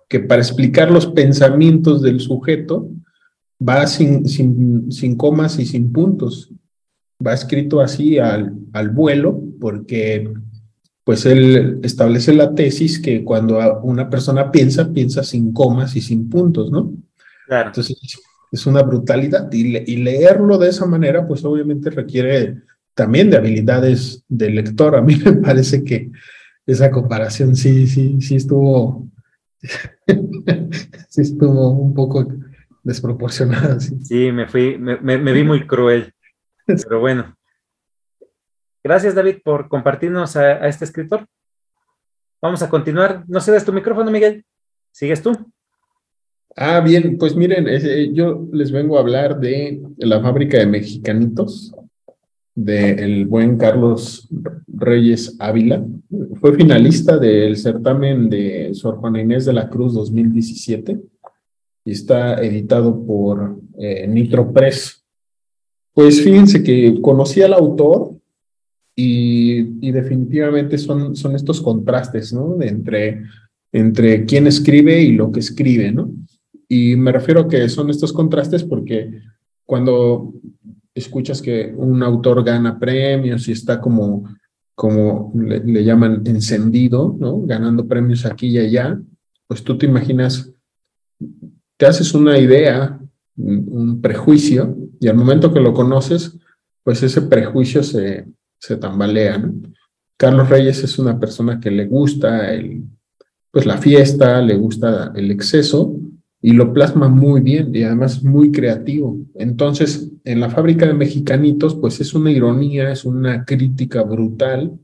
E: que para explicar los pensamientos del sujeto va sin, sin, sin comas y sin puntos. Va escrito así al, al vuelo porque pues él establece la tesis que cuando una persona piensa, piensa sin comas y sin puntos, ¿no? Entonces, es una brutalidad. Y, leerlo de esa manera, pues obviamente requiere también de habilidades de lector. A mí me parece que esa comparación sí, sí, sí estuvo, sí estuvo un poco desproporcionada.
A: Sí, me fui, me, vi muy cruel. Pero bueno. Gracias, David, por compartirnos a, a este escritor. Vamos a continuar. No cedas tu micrófono, Miguel. ¿Sigues tú?
E: Ah, bien, pues miren, yo les vengo a hablar de la fábrica de mexicanitos del buen Carlos Reyes Ávila. Fue finalista del certamen de Sor Juana Inés de la Cruz 2017 y está editado por eh, Nitro Press. Pues fíjense que conocí al autor y, definitivamente son, son estos contrastes, ¿no? De entre, entre quién escribe y lo que escribe, ¿no? Y me refiero a que son estos contrastes porque cuando escuchas que un autor gana premios y está como, como le, llaman encendido, ¿no? Ganando premios aquí y allá, pues tú te imaginas, te haces una idea, un prejuicio, y al momento que lo conoces, pues ese prejuicio se, se tambalea. Carlos Reyes es una persona que le gusta el, pues la fiesta, le gusta el exceso y lo plasma muy bien y además muy creativo. Entonces, en la fábrica de mexicanitos, pues es una ironía, es una crítica brutal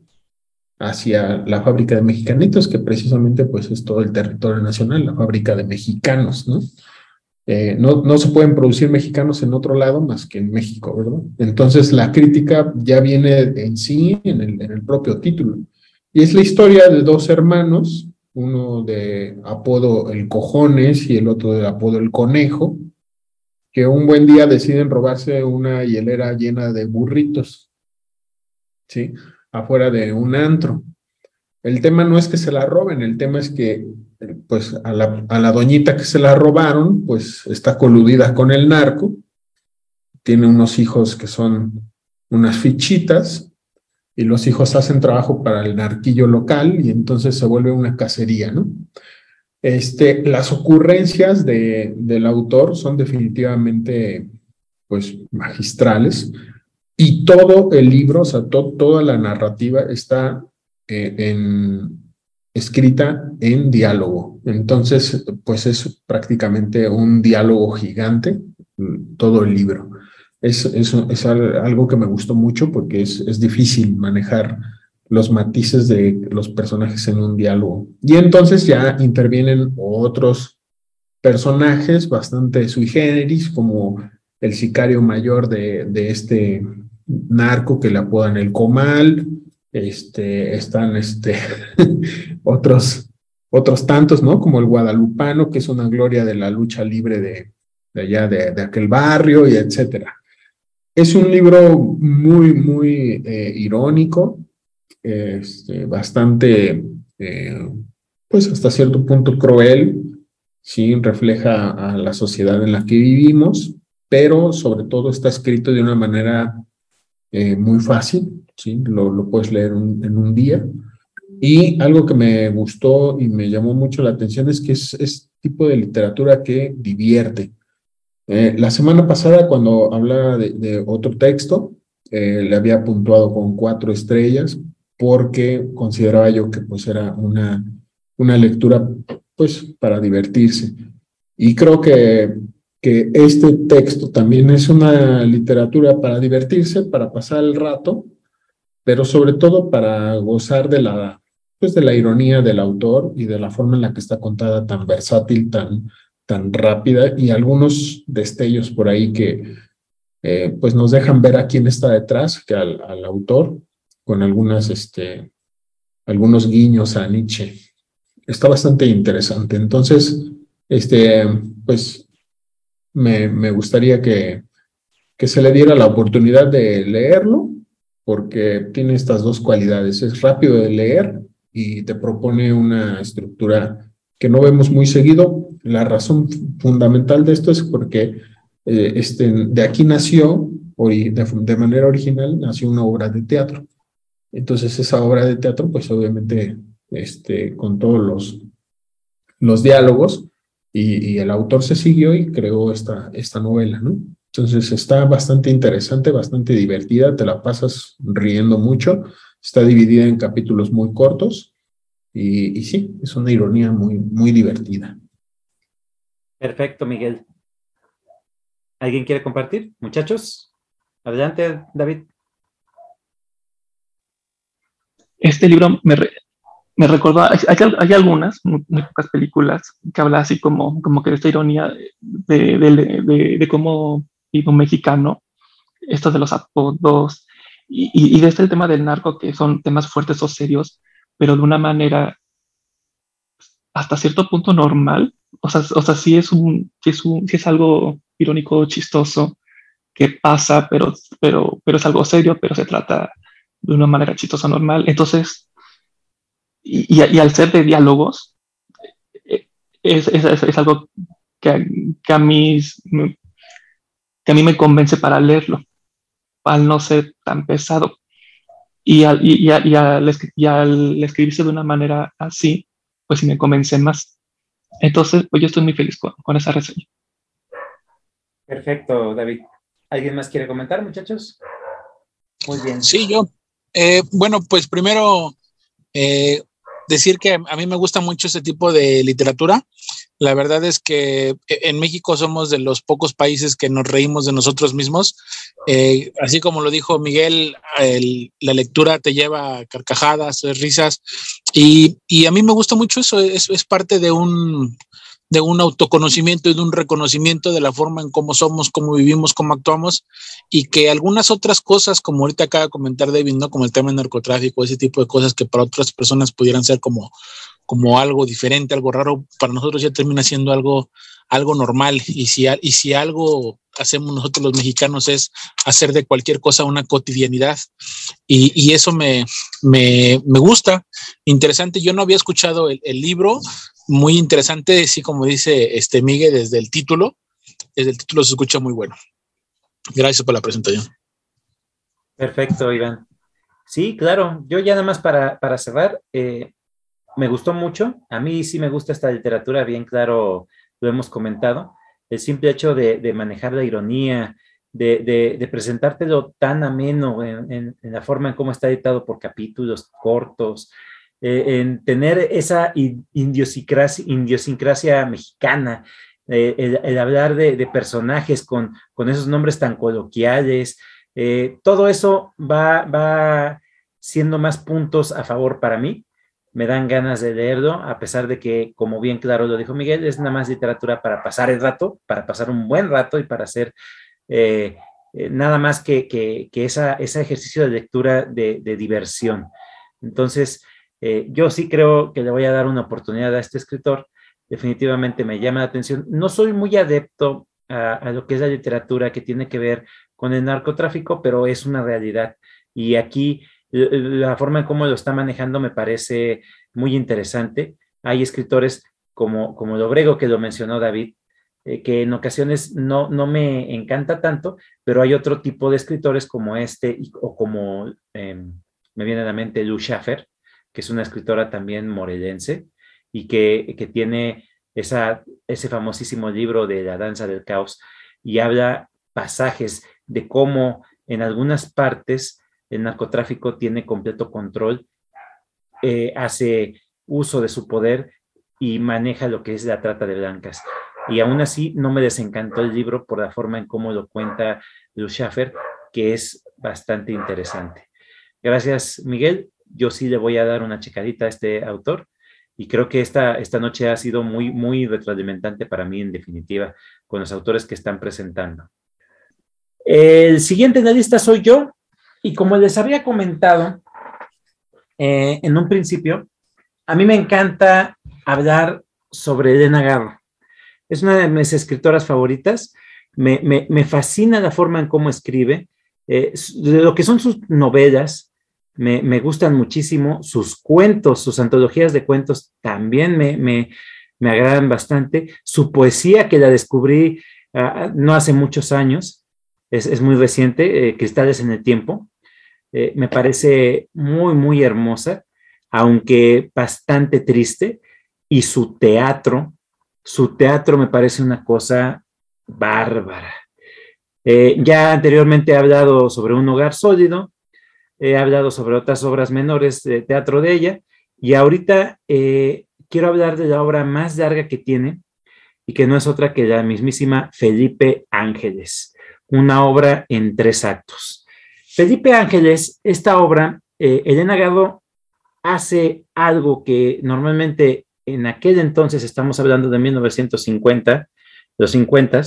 E: hacia la fábrica de mexicanitos, que precisamente pues es todo el territorio nacional, la fábrica de mexicanos, ¿no? Eh, no, no se pueden producir mexicanos en otro lado más que en México, ¿verdad? Entonces la crítica ya viene en sí, en el, en el propio título. Y es la historia de dos hermanos, uno de apodo el cojones y el otro de apodo el conejo, que un buen día deciden robarse una hielera llena de burritos, ¿sí? Afuera de un antro. El tema no es que se la roben, el tema es que pues a la, a la doñita que se la robaron, pues está coludida con el narco, tiene unos hijos que son unas fichitas, y los hijos hacen trabajo para el narquillo local y entonces se vuelve una cacería, ¿no? Este, las ocurrencias de, del autor son definitivamente, pues, magistrales y todo el libro, o sea, toda la narrativa está eh, en, escrita en diálogo. Entonces, pues es prácticamente un diálogo gigante, todo el libro. Es, es, algo que me gustó mucho porque es, es, difícil manejar los matices de los personajes en un diálogo. Y entonces ya intervienen otros personajes bastante sui generis, como el sicario mayor de, de este narco que le apodan el Comal, este, están este, otros, otros tantos, ¿no? Como el guadalupano, que es una gloria de la lucha libre de, de allá, de, de, aquel barrio, y etcétera. Es un libro muy, muy eh, irónico, este, bastante, eh, pues hasta cierto punto cruel, sí, refleja a la sociedad en la que vivimos, pero sobre todo está escrito de una manera eh, muy fácil, ¿sí? Lo, lo puedes leer en un día. Y algo que me gustó y me llamó mucho la atención es que es, es tipo de literatura que divierte. Eh, la semana pasada, cuando hablaba de, otro texto, eh, le había puntuado con cuatro estrellas porque consideraba yo que pues era una, una lectura pues para divertirse. Y creo que, que este texto también es una literatura para divertirse, para pasar el rato, pero sobre todo para gozar de la, pues de la ironía del autor y de la forma en la que está contada tan versátil, tan, tan rápida y algunos destellos por ahí que eh, pues nos dejan ver a quién está detrás, que al, al, autor, con algunas, este, algunos guiños a Nietzsche. Está bastante interesante. Entonces, este, pues me, me gustaría que, que se le diera la oportunidad de leerlo porque tiene estas dos cualidades. Es rápido de leer y te propone una estructura que no vemos muy seguido. La razón fundamental de esto es porque eh, este, de aquí nació, de, manera original, nació una obra de teatro. Entonces esa obra de teatro, pues obviamente, este, con todos los, los diálogos, y, y, el autor se siguió y creó esta, esta novela, ¿no? Entonces está bastante interesante, bastante divertida, te la pasas riendo mucho, está dividida en capítulos muy cortos y, y sí, es una ironía muy, muy divertida.
A: Perfecto, Miguel. ¿Alguien quiere compartir? Muchachos, adelante, David.
D: Este libro me, re, me recordó, hay, hay, algunas, muy, pocas películas, que habla así como, como que de esta ironía de, de, de, cómo un mexicano, esto de los apodos y, y, y de este tema del narco, que son temas fuertes o serios, pero de una manera hasta cierto punto normal. O sea, o sea sí, es un, sí, es un, sí es algo irónico, chistoso, que pasa, pero, pero, pero es algo serio, pero se trata de una manera chistosa normal. Entonces, y, al ser de diálogos, eh, es, es, algo que, que, a mí, que a mí me convence para leerlo, al no ser tan pesado. Y al, y, al, escribirse de una manera así, pues sí me convence más. Entonces, pues yo estoy muy feliz con, con esa reseña.
A: Perfecto, David. ¿Alguien más quiere comentar, muchachos?
B: Muy bien. Sí, yo. Eh, bueno, pues primero eh, decir que a mí me gusta mucho este tipo de literatura. La verdad es que en México somos de los pocos países que nos reímos de nosotros mismos. Eh, así como lo dijo Miguel, la lectura te lleva a carcajadas, risas. Y, a mí me gusta mucho eso. Es, es parte de un, de un autoconocimiento y de un reconocimiento de la forma en cómo somos, cómo vivimos, cómo actuamos, y que algunas otras cosas, como ahorita acaba de comentar David, ¿no? Como el tema del narcotráfico, ese tipo de cosas que para otras personas pudieran ser como, como algo diferente, algo raro, para nosotros ya termina siendo algo, algo normal. Y si, y si algo hacemos nosotros los mexicanos es hacer de cualquier cosa una cotidianidad. Y, y eso me, me, me, gusta. Interesante. Yo no había escuchado el, el libro, muy interesante, sí, como dice este Miguel desde el título. Desde el título se escucha muy bueno. Gracias por la presentación.
A: Perfecto, Iván. Sí, claro. Yo ya nada más para, para cerrar, eh, me gustó mucho. A mí sí me gusta esta literatura, bien claro, lo hemos comentado. El simple hecho de, manejar la ironía, de, presentártelo tan ameno en, en, la forma en cómo está editado por capítulos cortos, eh, en tener esa idiosincrasia, mexicana, eh, el, hablar de, personajes con, con, esos nombres tan coloquiales, eh, todo eso va, va siendo más puntos a favor para mí. Me dan ganas de leerlo, a pesar de que, como bien claro lo dijo Miguel, es nada más literatura para pasar el rato, para pasar un buen rato y para hacer nada más que, que, que ese ejercicio de lectura de diversión. Entonces, eh, yo sí creo que le voy a dar una oportunidad a este escritor. Definitivamente me llama la atención. No soy muy adepto a, lo que es la literatura que tiene que ver con el narcotráfico, pero es una realidad. Y aquí la forma en cómo lo está manejando me parece muy interesante. Hay escritores como, como Lobrego, que lo mencionó David, eh, que en ocasiones no, no me encanta tanto, pero hay otro tipo de escritores como este o como em, me viene a la mente Lou Schaffer, que es una escritora también morelense y que, tiene esa, ese famosísimo libro de La danza del caos y habla pasajes de cómo en algunas partes el narcotráfico tiene completo control, eh, hace uso de su poder y maneja lo que es la trata de blancas. Y aún así no me desencantó el libro por la forma en cómo lo cuenta Luz Schaffer, que es bastante interesante. Gracias, Miguel yo sí le voy a dar una checadita a este autor y creo que esta, esta noche ha sido muy, muy retroalimentante para mí en definitiva con los autores que están presentando. El siguiente en la lista soy yo y como les había comentado eh, en un principio, a mí me encanta hablar sobre Elena Garro. Es una de mis escritoras favoritas. Me, me, fascina la forma en cómo escribe, eh, lo que son sus novelas, me, gustan muchísimo. Sus cuentos, sus antologías de cuentos también me, me, agradan bastante. Su poesía, que la descubrí ah, no hace muchos años, es, muy reciente, eh, Cristales en el Tiempo, eh, me parece muy, muy hermosa, aunque bastante triste. Y su teatro, su teatro me parece una cosa bárbara. Eh, ya anteriormente he hablado sobre un hogar sólido, he hablado sobre otras obras menores de teatro de ella, y ahorita eh, quiero hablar de la obra más larga que tiene, y que no es otra que la mismísima Felipe Ángeles, una obra en tres actos. Felipe Ángeles, esta obra, eh, Elena Garro hace algo que normalmente en aquel entonces, estamos hablando de 1950, los 50,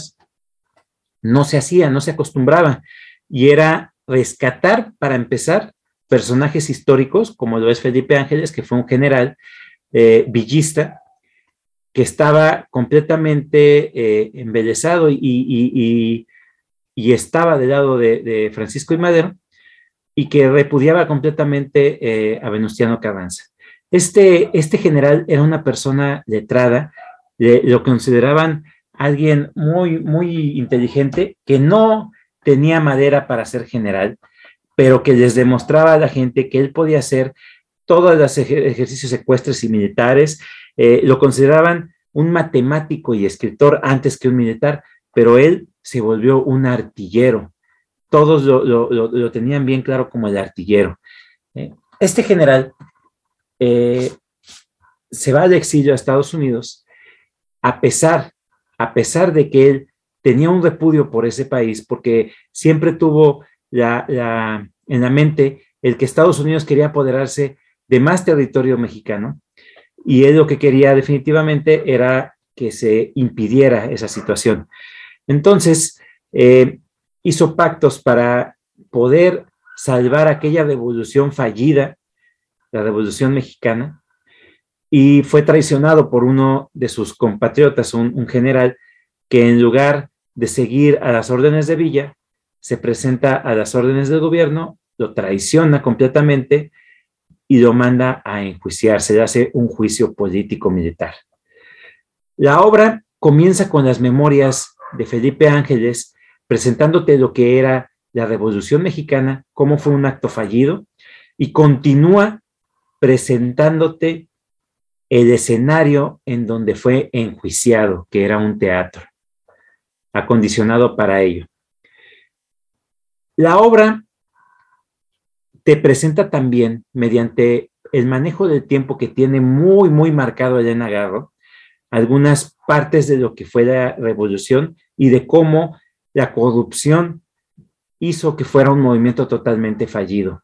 A: no se hacía, no se acostumbraba, y era rescatar, para empezar, personajes históricos, como lo es Felipe Ángeles, que fue un general eh, villista, que estaba completamente eh, y, estaba del lado de, Francisco y Madero, y que repudiaba completamente eh, a Venustiano Carranza. Este, este general era una persona letrada, lo consideraban alguien muy, muy inteligente, que no tenía madera para ser general, pero que les demostraba a la gente que él podía hacer todos los ejercicios secuestres y militares, eh, lo consideraban un matemático y escritor antes que un militar, pero él se volvió un artillero. Todos lo, tenían bien claro como el artillero. Eh, este general eh, se va de exilio a Estados Unidos a pesar, a pesar de que él tenía un repudio por ese país, porque siempre tuvo en la mente el que Estados Unidos quería apoderarse de más territorio mexicano y él lo que quería definitivamente era que se impidiera esa situación. Entonces, eh, hizo pactos para poder salvar aquella revolución fallida, la revolución mexicana, y fue traicionado por uno de sus compatriotas, un general, que en lugar de seguir a las órdenes de Villa, se presenta a las órdenes del gobierno, lo traiciona completamente y lo manda a enjuiciar, se le hace un juicio político-militar. La obra comienza con las memorias de Felipe Ángeles presentándote lo que era la Revolución Mexicana, cómo fue un acto fallido, y continúa presentándote el escenario en donde fue enjuiciado, que era un teatro, acondicionado para ello. La obra te presenta también, mediante el manejo del tiempo que tiene muy, muy marcado Elena Garro, algunas partes de lo que fue la revolución y de cómo la corrupción hizo que fuera un movimiento totalmente fallido.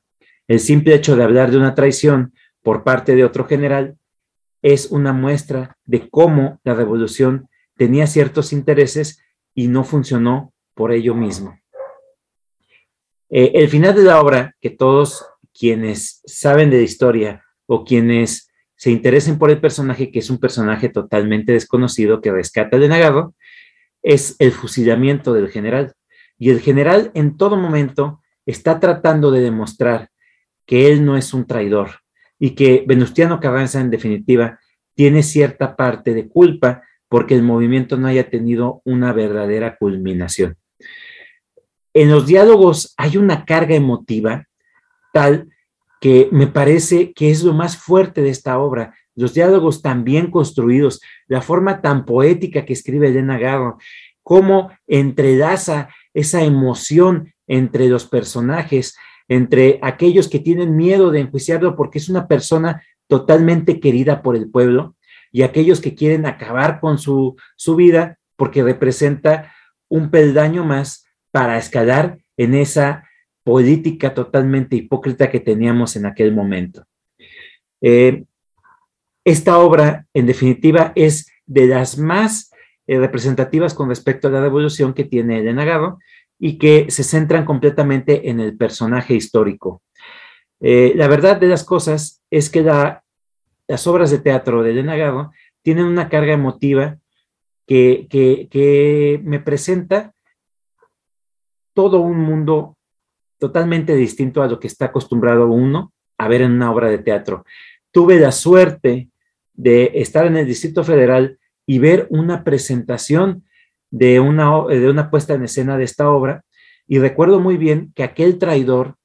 A: El simple hecho de hablar de una traición por parte de otro general es una muestra de cómo la revolución tenía ciertos intereses y no funcionó por ello mismo. Eh, el final de la obra, que todos quienes saben de la historia o quienes se interesen por el personaje, que es un personaje totalmente desconocido que rescata de Nagarro, es el fusilamiento del general. Y el general en todo momento está tratando de demostrar que él no es un traidor y que Venustiano Carranza, en definitiva, tiene cierta parte de culpa porque el movimiento no haya tenido una verdadera culminación en los diálogos hay una carga emotiva tal que me parece que es lo más fuerte de esta obra. Los diálogos tan bien construidos, la forma tan poética que escribe Elena Garro, cómo entrelaza esa emoción entre los personajes, entre aquellos que tienen miedo de enjuiciarlo porque es una persona totalmente querida por el pueblo y aquellos que quieren acabar con su, su vida porque representa un peldaño más para escalar en esa política totalmente hipócrita que teníamos en aquel momento. Eh, esta obra, en definitiva, es de las más eh, representativas con respecto a la revolución que tiene Elena Garro y que se centran completamente en el personaje histórico. Eh, la verdad de las cosas es que las obras de teatro de Elena tienen una carga emotiva que, que me presenta todo un mundo totalmente distinto a lo que está acostumbrado uno a ver en una obra de teatro. Tuve la suerte de estar en el Distrito Federal y ver una presentación de una, de una puesta en escena de esta obra y recuerdo muy bien que aquel traidor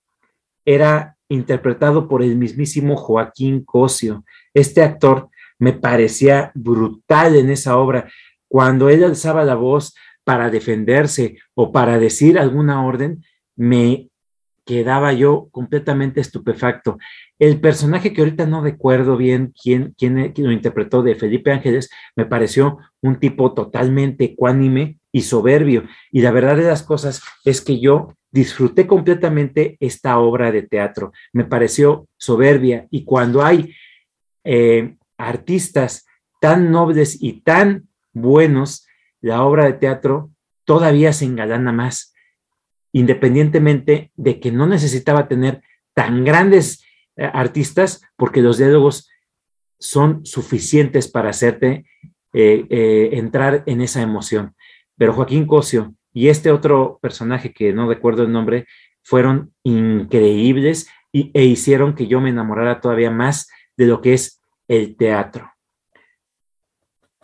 A: era interpretado por el mismísimo Joaquín Cosio. Este actor me parecía brutal en esa obra. Cuando él alzaba la voz para defenderse o para decir alguna orden, me quedaba yo completamente estupefacto. El personaje que ahorita no recuerdo bien quién, quién, lo interpretó de Felipe Ángeles, me pareció un tipo totalmente ecuánime y soberbio. Y la verdad de las cosas es que yo disfruté completamente esta obra de teatro. Me pareció soberbia. Y cuando hay eh, artistas tan nobles y tan buenos, la obra de teatro todavía se engalana más, independientemente de que no necesitaba tener tan grandes eh, artistas, porque los diálogos son suficientes para hacerte eh, entrar en esa emoción. Pero Joaquín Cosio y este otro personaje que no recuerdo el nombre, fueron increíbles y, e hicieron que yo me enamorara todavía más de lo que es el teatro.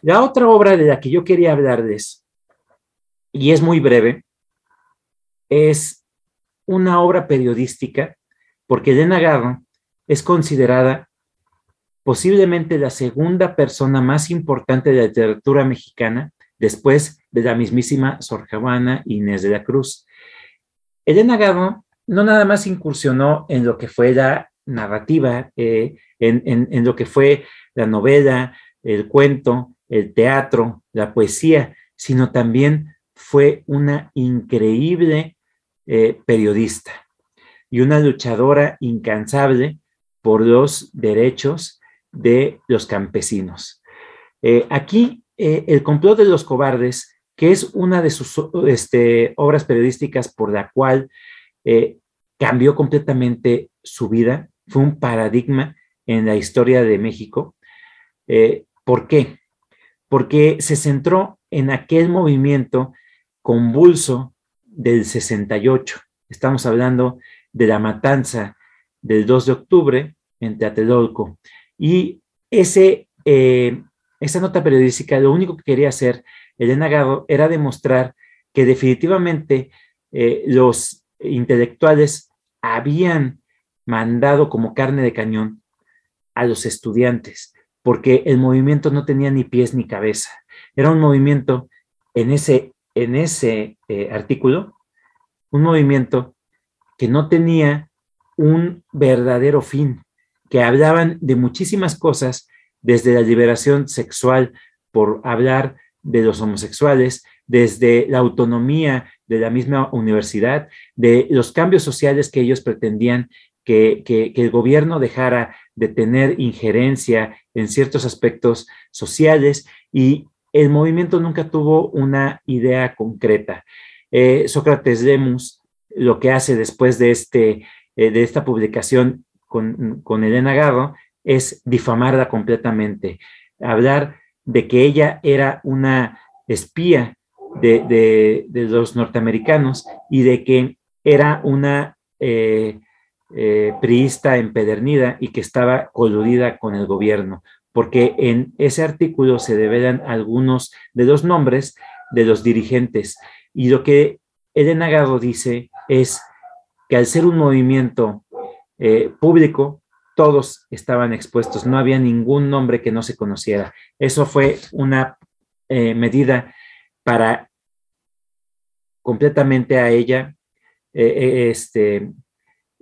A: La otra obra de la que yo quería hablarles, y es muy breve, es una obra periodística, porque Elena Garro es considerada posiblemente la segunda persona más importante de la literatura mexicana después de la mismísima Sor Juana Inés de la Cruz. Elena Garro no nada más incursionó en lo que fue la narrativa, eh, en, lo que fue la novela, el cuento, el teatro, la poesía, sino también fue una increíble eh, periodista y una luchadora incansable por los derechos de los campesinos. Eh, aquí, el complot de los cobardes, que es una de sus este, obras periodísticas por la cual cambió completamente su vida, fue un paradigma en la historia de México. Eh, ¿Por qué? Porque se centró en aquel movimiento convulso del 68. Estamos hablando de la matanza del 2 de octubre en Tlatelolco. Y ese, eh, esa nota periodística, lo único que quería hacer Elena Garro era demostrar que definitivamente los intelectuales habían mandado como carne de cañón a los estudiantes, porque el movimiento no tenía ni pies ni cabeza. Era un movimiento en ese, en ese eh, artículo, un movimiento que no tenía un verdadero fin, que hablaban de muchísimas cosas, desde la liberación sexual por hablar de los homosexuales, desde la autonomía de la misma universidad, de los cambios sociales que ellos pretendían que, el gobierno dejara de tener injerencia en ciertos aspectos sociales y el movimiento nunca tuvo una idea concreta. Eh, Sócrates Lemus lo que hace después de, este, eh, de esta publicación con, con Elena Garro es difamarla completamente, hablar de que ella era una espía de, los norteamericanos y de que era una eh, eh, priista empedernida y que estaba coludida con el gobierno, porque en ese artículo se develan algunos de los nombres de los dirigentes. Y lo que Elena Garro dice es que al ser un movimiento eh, público, todos estaban expuestos, no había ningún nombre que no se conociera. Eso fue una medida para completamente a ella eh, eh, este,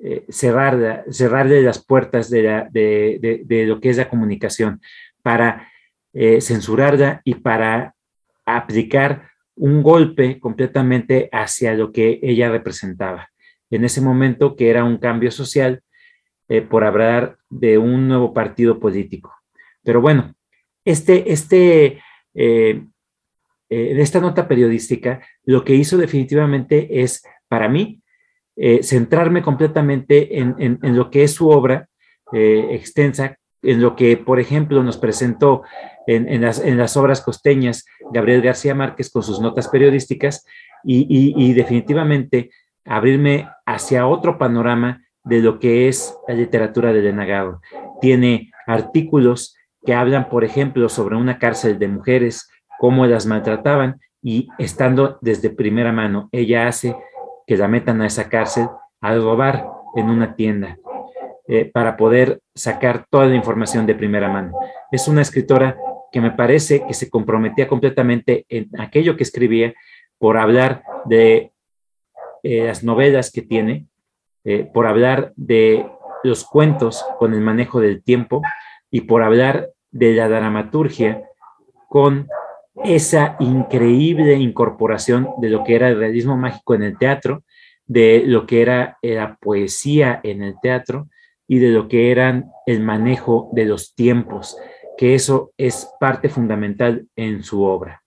A: eh, cerrar, cerrarle las puertas de, lo que es la comunicación, para censurarla y para aplicar un golpe completamente hacia lo que ella representaba. En ese momento que era un cambio social por hablar de un nuevo partido político. Pero bueno, este, este eh, esta nota periodística, lo que hizo definitivamente es, para mí, eh, centrarme completamente en, lo que es su obra eh, extensa, en lo que, por ejemplo, nos presentó en, las, obras costeñas Gabriel García Márquez con sus notas periodísticas y, definitivamente abrirme hacia otro panorama de lo que es la literatura de Denagado. Tiene artículos que hablan, por ejemplo, sobre una cárcel de mujeres, cómo las maltrataban y estando desde primera mano, ella hace que la metan a esa cárcel a robar en una tienda eh, para poder sacar toda la información de primera mano. Es una escritora que me parece que se comprometía completamente en aquello que escribía por hablar de eh, las novelas que tiene, eh, por hablar de los cuentos con el manejo del tiempo y por hablar de la dramaturgia con esa increíble incorporación de lo que era el realismo mágico en el teatro, de lo que era la poesía en el teatro y de lo que eran el manejo de los tiempos, que eso es parte fundamental en su obra.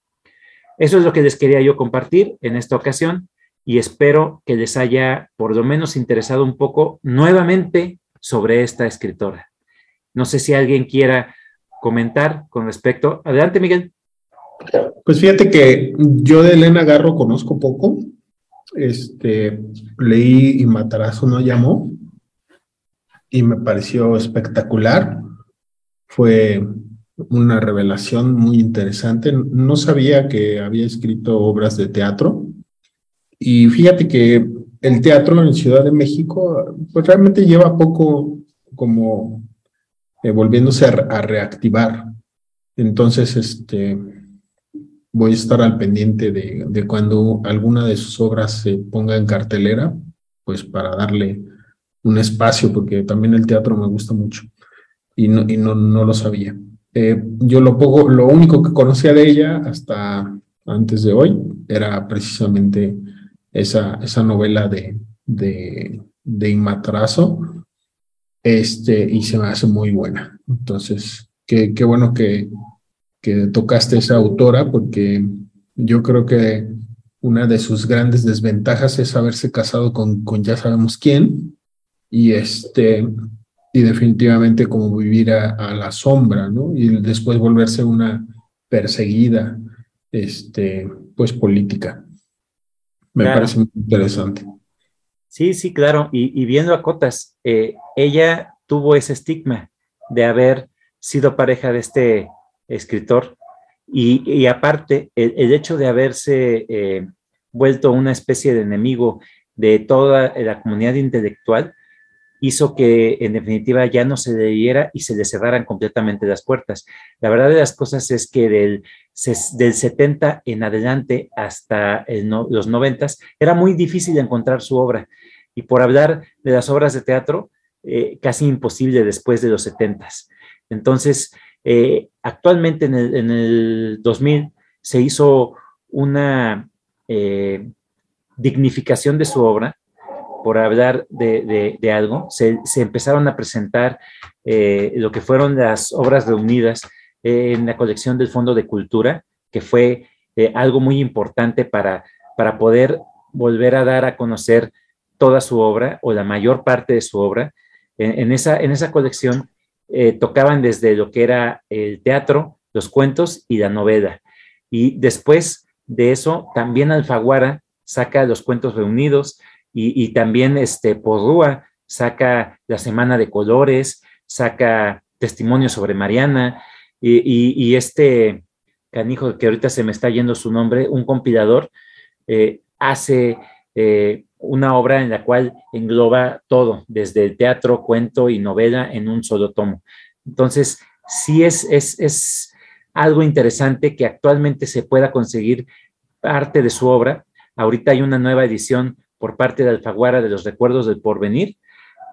A: Eso es lo que les quería yo compartir en esta ocasión y espero que les haya por lo menos interesado un poco nuevamente sobre esta escritora. No sé si alguien quiera comentar con respecto. Adelante, Miguel.
E: Pues fíjate que yo de Elena Garro conozco poco. este, leí Y Matarazo no llamó y me pareció espectacular. Fue una revelación muy interesante. No sabía que había escrito obras de teatro. Y fíjate que el teatro en Ciudad de México, pues realmente lleva poco como eh, volviéndose a, reactivar. Entonces, este, voy a estar al pendiente de, de, cuando alguna de sus obras se ponga en cartelera, pues para darle un espacio, porque también el teatro me gusta mucho y no, y no, no lo sabía. Eh, yo lo, poco, lo único que conocía de ella hasta antes de hoy era precisamente esa, esa novela de, de, de Inmatrazo, este, y se me hace muy buena. Entonces, qué, qué bueno que, que tocaste esa autora, porque yo creo que una de sus grandes desventajas es haberse casado con, con ya sabemos quién, y este, y definitivamente como vivir a, la sombra, ¿no? Y después volverse una perseguida, este, pues política. Me parece muy interesante.
A: Sí, sí, claro. Y, viendo a Cotas, eh, ella tuvo ese estigma de haber sido pareja de este escritor y, aparte el, hecho de haberse eh, vuelto una especie de enemigo de toda la comunidad intelectual, hizo que en definitiva ya no se debiera y se le cerraran completamente las puertas. La verdad de las cosas es que del, del 70 en adelante hasta los 90 era muy difícil encontrar su obra. Y por hablar de las obras de teatro, eh, casi imposible después de los 70. Entonces, eh, actualmente en el, 2000 se hizo una eh, dignificación de su obra por hablar de, algo, se, empezaron a presentar eh, lo que fueron las obras reunidas en la colección del Fondo de Cultura, que fue algo muy importante para, para poder volver a dar a conocer toda su obra o la mayor parte de su obra. En, esa, en esa colección eh, tocaban desde lo que era el teatro, los cuentos y la novela. Y después de eso, también Alfaguara saca los cuentos reunidos, y, también este, Porrúa saca la Semana de Colores, saca testimonios sobre Mariana, y, este canijo que ahorita se me está yendo su nombre, un compilador, eh, hace eh, una obra en la cual engloba todo, desde el teatro, cuento y novela en un solo tomo. Entonces, sí es, es, es algo interesante que actualmente se pueda conseguir parte de su obra. Ahorita hay una nueva edición por parte de Alfaguara de los recuerdos del porvenir,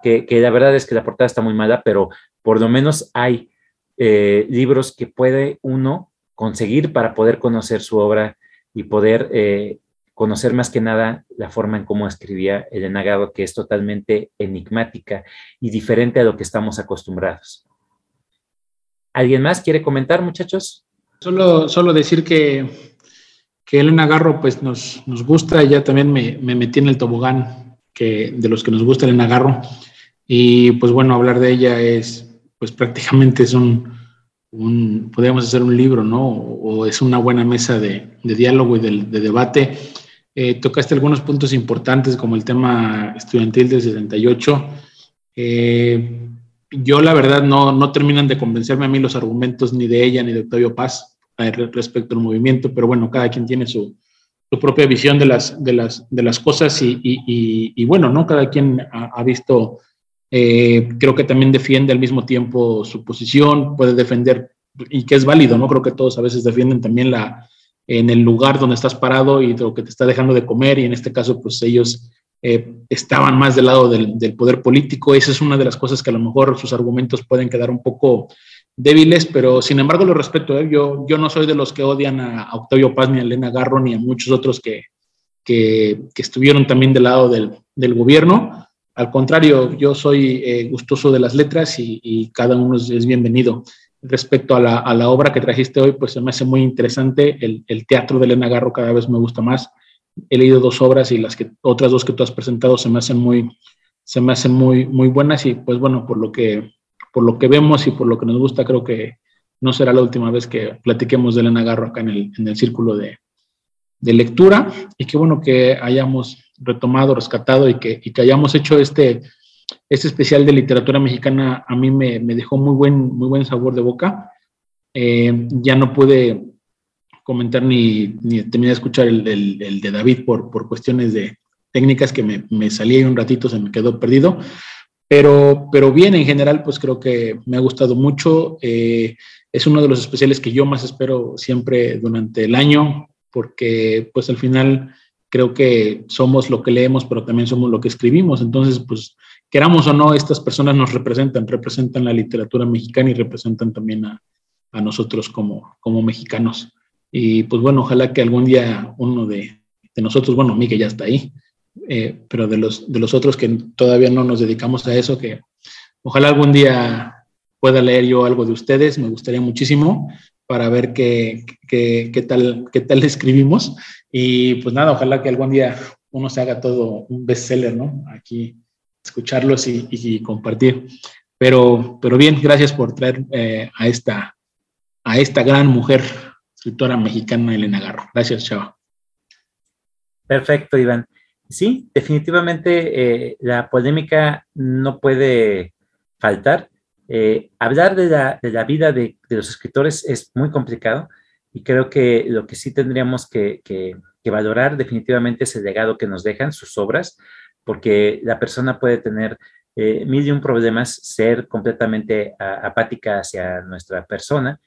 A: que, que la verdad es que la portada está muy mala, pero por lo menos hay eh, libros que puede uno conseguir para poder conocer su obra y poder eh, conocer más que nada la forma en cómo escribía Elena Garro, que es totalmente enigmática y diferente a lo que estamos acostumbrados. ¿Alguien más quiere comentar, muchachos?
B: Solo, solo decir que que Elena Garro pues nos, nos gusta, ya también me, me, metí en el tobogán que, de los que nos gusta Elena Garro y pues bueno, hablar de ella es pues prácticamente es un, un podríamos hacer un libro, ¿no? O es una buena mesa de, de diálogo y de, debate. Eh, tocaste algunos puntos importantes como el tema estudiantil del 78. Eh, yo la verdad no, no terminan de convencerme a mí los argumentos ni de ella ni de Octavio Paz respecto al movimiento, pero bueno, cada quien tiene su, su propia visión de las, de las, de las cosas y, y, y, bueno, ¿no? Cada quien ha, visto, eh, creo que también defiende al mismo tiempo su posición, puede defender y que es válido, ¿no? Creo que todos a veces defienden también la, en el lugar donde estás parado y lo que te está dejando de comer y en este caso pues ellos eh, estaban más del lado del, del, poder político. Esa es una de las cosas que a lo mejor sus argumentos pueden quedar un poco débiles, pero sin embargo lo respeto. ¿eh? Yo, yo no soy de los que odian a, Octavio Paz, ni a Elena Garro, ni a muchos otros que, que, estuvieron también del lado del, del, gobierno. Al contrario, yo soy eh, gustoso de las letras y, cada uno es, bienvenido. Respecto a la, a la, obra que trajiste hoy, pues se me hace muy interesante. El, el, teatro de Elena Garro cada vez me gusta más. He leído dos obras y las que, otras dos que tú has presentado se me hacen muy, se me hacen muy, muy buenas y pues bueno, por lo que por lo que vemos y por lo que nos gusta, creo que no será la última vez que platiquemos de Elena Garro acá en el, en el círculo de, de lectura y qué bueno que hayamos retomado, rescatado y que, y que hayamos hecho este, este especial de literatura mexicana a mí me, me dejó muy buen, muy buen sabor de boca. Eh, ya no pude comentar ni, ni terminé de escuchar el, el, de David por, por cuestiones de técnicas que me, me salí un ratito, se me quedó perdido. Pero, pero bien, en general, pues creo que me ha gustado mucho. Eh, es uno de los especiales que yo más espero siempre durante el año, porque pues al final creo que somos lo que leemos, pero también somos lo que escribimos. Entonces, pues queramos o no, estas personas nos representan, representan la literatura mexicana y representan también a, a nosotros como, como mexicanos. Y pues bueno, ojalá que algún día uno de, de nosotros, bueno, Miguel ya está ahí, eh, pero de los, de los otros que todavía no nos dedicamos a eso, que ojalá algún día pueda leer yo algo de ustedes, me gustaría muchísimo para ver qué, qué, qué tal, qué tal escribimos. Y pues nada, ojalá que algún día uno se haga todo un bestseller, ¿no? Aquí escucharlos y, y compartir. Pero, pero bien, gracias por traer eh, a, esta, a esta gran mujer, escritora mexicana, Elena Garro. Gracias, Chava.
A: Perfecto, Iván. Sí, definitivamente eh, la polémica no puede faltar. Eh, hablar de la, de la vida de, de, los escritores es muy complicado y creo que lo que sí tendríamos que, que, que, valorar definitivamente es el legado que nos dejan, sus obras, porque la persona puede tener eh, mil y un problemas, ser completamente a, apática hacia nuestra persona,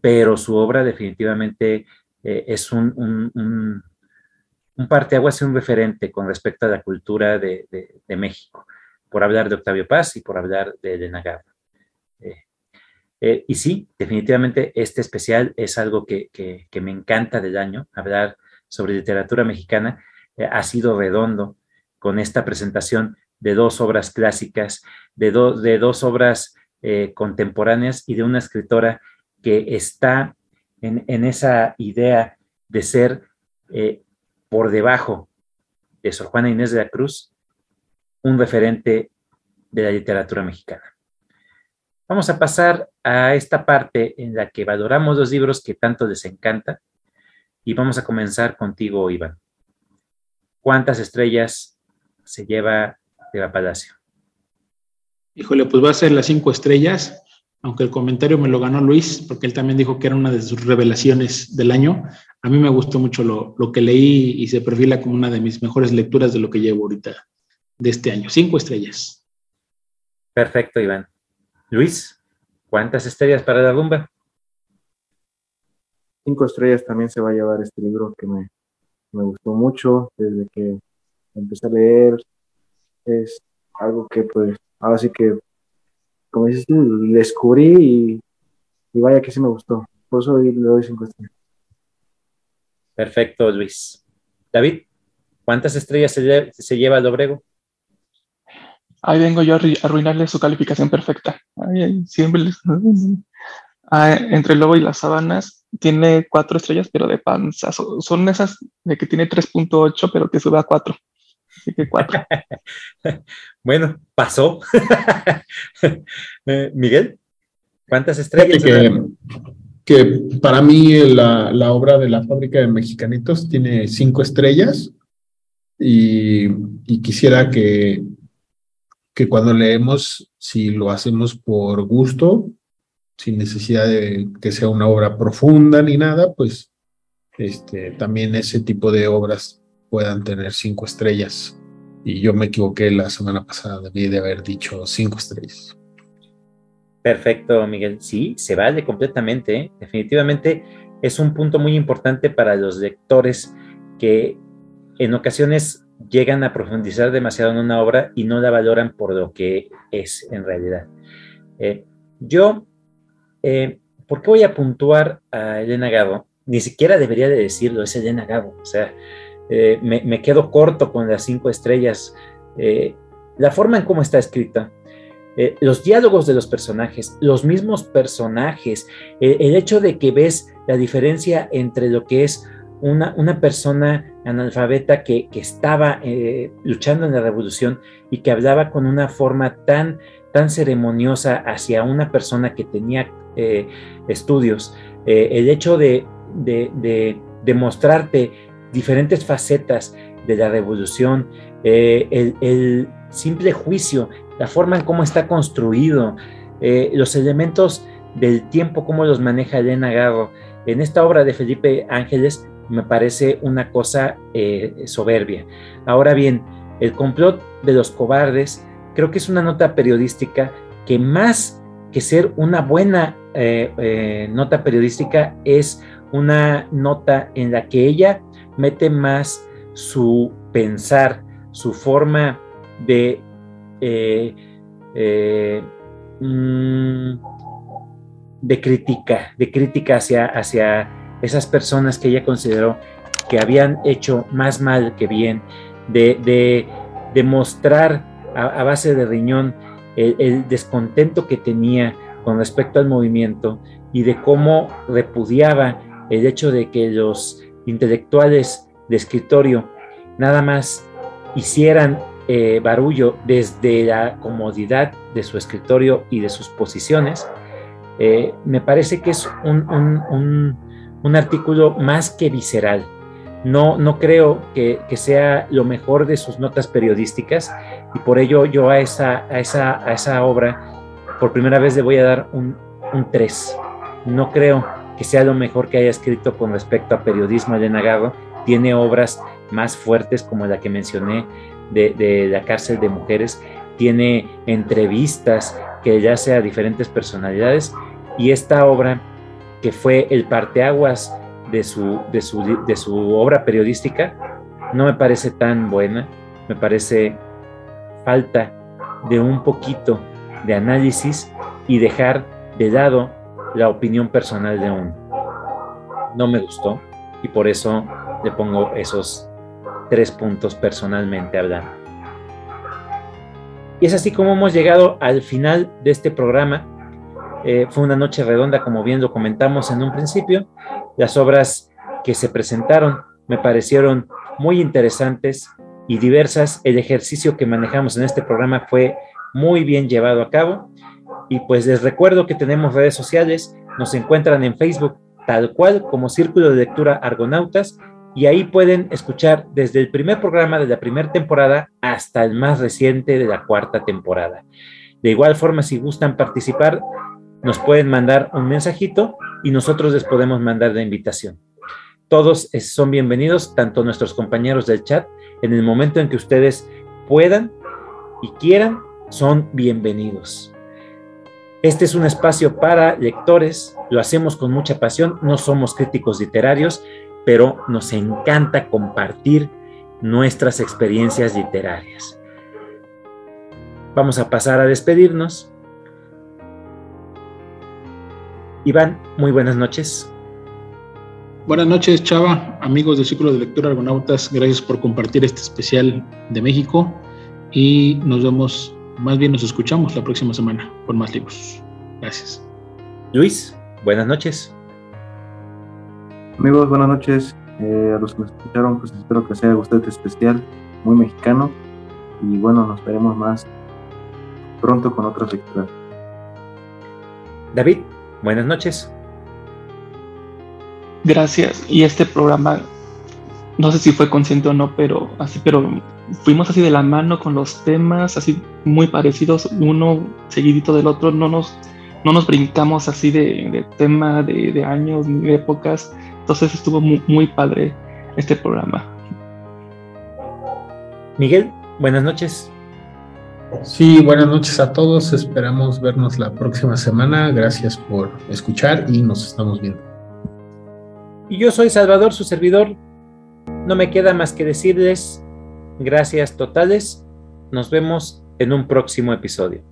A: pero su obra definitivamente eh, es un, un, un un parteaguas y un referente con respecto a la cultura de, de, de, México, por hablar de Octavio Paz y por hablar de Elena. Eh, eh, y sí, definitivamente este especial es algo que, que, que me encanta del año, hablar sobre literatura mexicana. Eh, ha sido redondo con esta presentación de dos obras clásicas, de, de dos obras eh, contemporáneas y de una escritora que está en, en esa idea de ser eh, por debajo de Sor Juana Inés de la Cruz, un referente de la literatura mexicana. Vamos a pasar a esta parte en la que valoramos los libros que tanto les encanta y vamos a comenzar contigo, Iván. ¿Cuántas estrellas se lleva de la Palacio?
B: Híjole, pues va a ser las cinco estrellas, aunque el comentario me lo ganó Luis, porque él también dijo que era una de sus revelaciones del año. A mí me gustó mucho lo, lo que leí y se perfila como una de mis mejores lecturas de lo que llevo ahorita de este año. Cinco estrellas.
A: Perfecto, Iván. Luis, ¿cuántas estrellas para la rumba?
C: Cinco estrellas también se va a llevar este libro que me, me gustó mucho desde que empecé a leer. Es algo que pues ahora sí que, como dices tú, descubrí y, y vaya que sí me gustó. Por eso le doy cinco estrellas.
A: Perfecto, Luis. David, ¿cuántas estrellas se, se lleva el Obrego?
D: Ahí vengo yo a arruinarle su calificación perfecta. Ay, ay, siempre les... ah, entre el lobo y las sábanas tiene cuatro estrellas, pero de panza. Son esas de que tiene 3.8, pero que sube a 4. Así que 4.
A: bueno, pasó. Eh, Miguel, ¿cuántas estrellas?
E: Que, que para mí la, la, obra de la fábrica de mexicanitos tiene cinco estrellas y, y quisiera que, que cuando leemos, si lo hacemos por gusto, sin necesidad de que sea una obra profunda ni nada, pues este, también ese tipo de obras puedan tener cinco estrellas. Y yo me equivoqué la semana pasada, debí de haber dicho cinco estrellas.
A: Perfecto, Miguel. Sí, se vale completamente. ¿eh? Definitivamente es un punto muy importante para los lectores que en ocasiones llegan a profundizar demasiado en una obra y no la valoran por lo que es en realidad. Eh, yo, eh, ¿por qué voy a puntuar a Elena Gabo? Ni siquiera debería de decirlo, es Elena Gabo. O sea, eh, me, quedo corto con las cinco estrellas. Eh, la forma en cómo está escrita, eh, los diálogos de los personajes, los mismos personajes, el hecho de que ves la diferencia entre lo que es una, una persona analfabeta que, que estaba luchando en la revolución y que hablaba con una forma tan, tan ceremoniosa hacia una persona que tenía estudios. El hecho de, de, de, de, mostrarte diferentes facetas de la revolución, eh, el, simple juicio, la forma en cómo está construido, eh, los elementos del tiempo, cómo los maneja Elena Garro. En esta obra de Felipe Ángeles me parece una cosa eh, soberbia. Ahora bien, el complot de los cobardes creo que es una nota periodística que más que ser una buena nota periodística es una nota en la que ella mete más su pensar, su forma de, eh, eh, mm, de crítica, de crítica hacia, hacia esas personas que ella consideró que habían hecho más mal que bien, de, demostrar a, base de riñón el, descontento que tenía con respecto al movimiento y de cómo repudiaba el hecho de que los intelectuales de escritorio nada más hicieran eh, barullo desde la comodidad de su escritorio y de sus posiciones, eh, me parece que es un, artículo más que visceral. No, no creo que, sea lo mejor de sus notas periodísticas y por ello yo a esa, a esa, a esa obra por primera vez le voy a dar un, un 3. No creo que sea lo mejor que haya escrito con respecto a periodismo de Nagarro. Tiene obras más fuertes como la que mencioné de, la cárcel de mujeres, tiene entrevistas que ya sea diferentes personalidades y esta obra que fue el parteaguas de su, de su, de su obra periodística no me parece tan buena, me parece falta de un poquito de análisis y dejar de lado la opinión personal de uno. No me gustó y por eso le pongo esos tres puntos personalmente hablando. Y es así como hemos llegado al final de este programa. Eh, fue una noche redonda, como bien lo comentamos en un principio. Las obras que se presentaron me parecieron muy interesantes y diversas. El ejercicio que manejamos en este programa fue muy bien llevado a cabo. Y pues les recuerdo que tenemos redes sociales, nos encuentran en Facebook tal cual como Círculo de Lectura Argonautas y ahí pueden escuchar desde el primer programa de la primera temporada hasta el más reciente de la cuarta temporada. De igual forma, si gustan participar, nos pueden mandar un mensajito y nosotros les podemos mandar la invitación. Todos son bienvenidos, tanto nuestros compañeros del chat, en el momento en que ustedes puedan y quieran, son bienvenidos. Este es un espacio para lectores, lo hacemos con mucha pasión, no somos críticos literarios, pero nos encanta compartir nuestras experiencias literarias. Vamos a pasar a despedirnos. Iván, muy buenas noches.
B: Buenas noches, Chava, amigos del Círculo de Lectura Argonautas. Gracias por compartir este especial de México y nos vemos, más bien nos escuchamos la próxima semana con más libros. Gracias.
A: Luis, buenas noches.
C: Amigos, buenas noches. Eh, a los que nos escucharon, pues espero que os haya gustado este especial, muy mexicano. Y bueno, nos veremos más pronto con otras lecturas.
A: David, buenas noches.
D: Gracias. Y este programa, no sé si fue consciente o no, pero así, pero fuimos así de la mano con los temas, así muy parecidos, uno seguidito del otro, no nos, no nos brincamos así de, tema, de, de años, de épocas entonces estuvo muy, padre este programa.
A: Miguel, buenas noches.
E: Sí, buenas noches a todos. Esperamos vernos la próxima semana. Gracias por escuchar y nos estamos viendo.
A: Y yo soy Salvador, su servidor. No me queda más que decirles gracias totales. Nos vemos en un próximo episodio.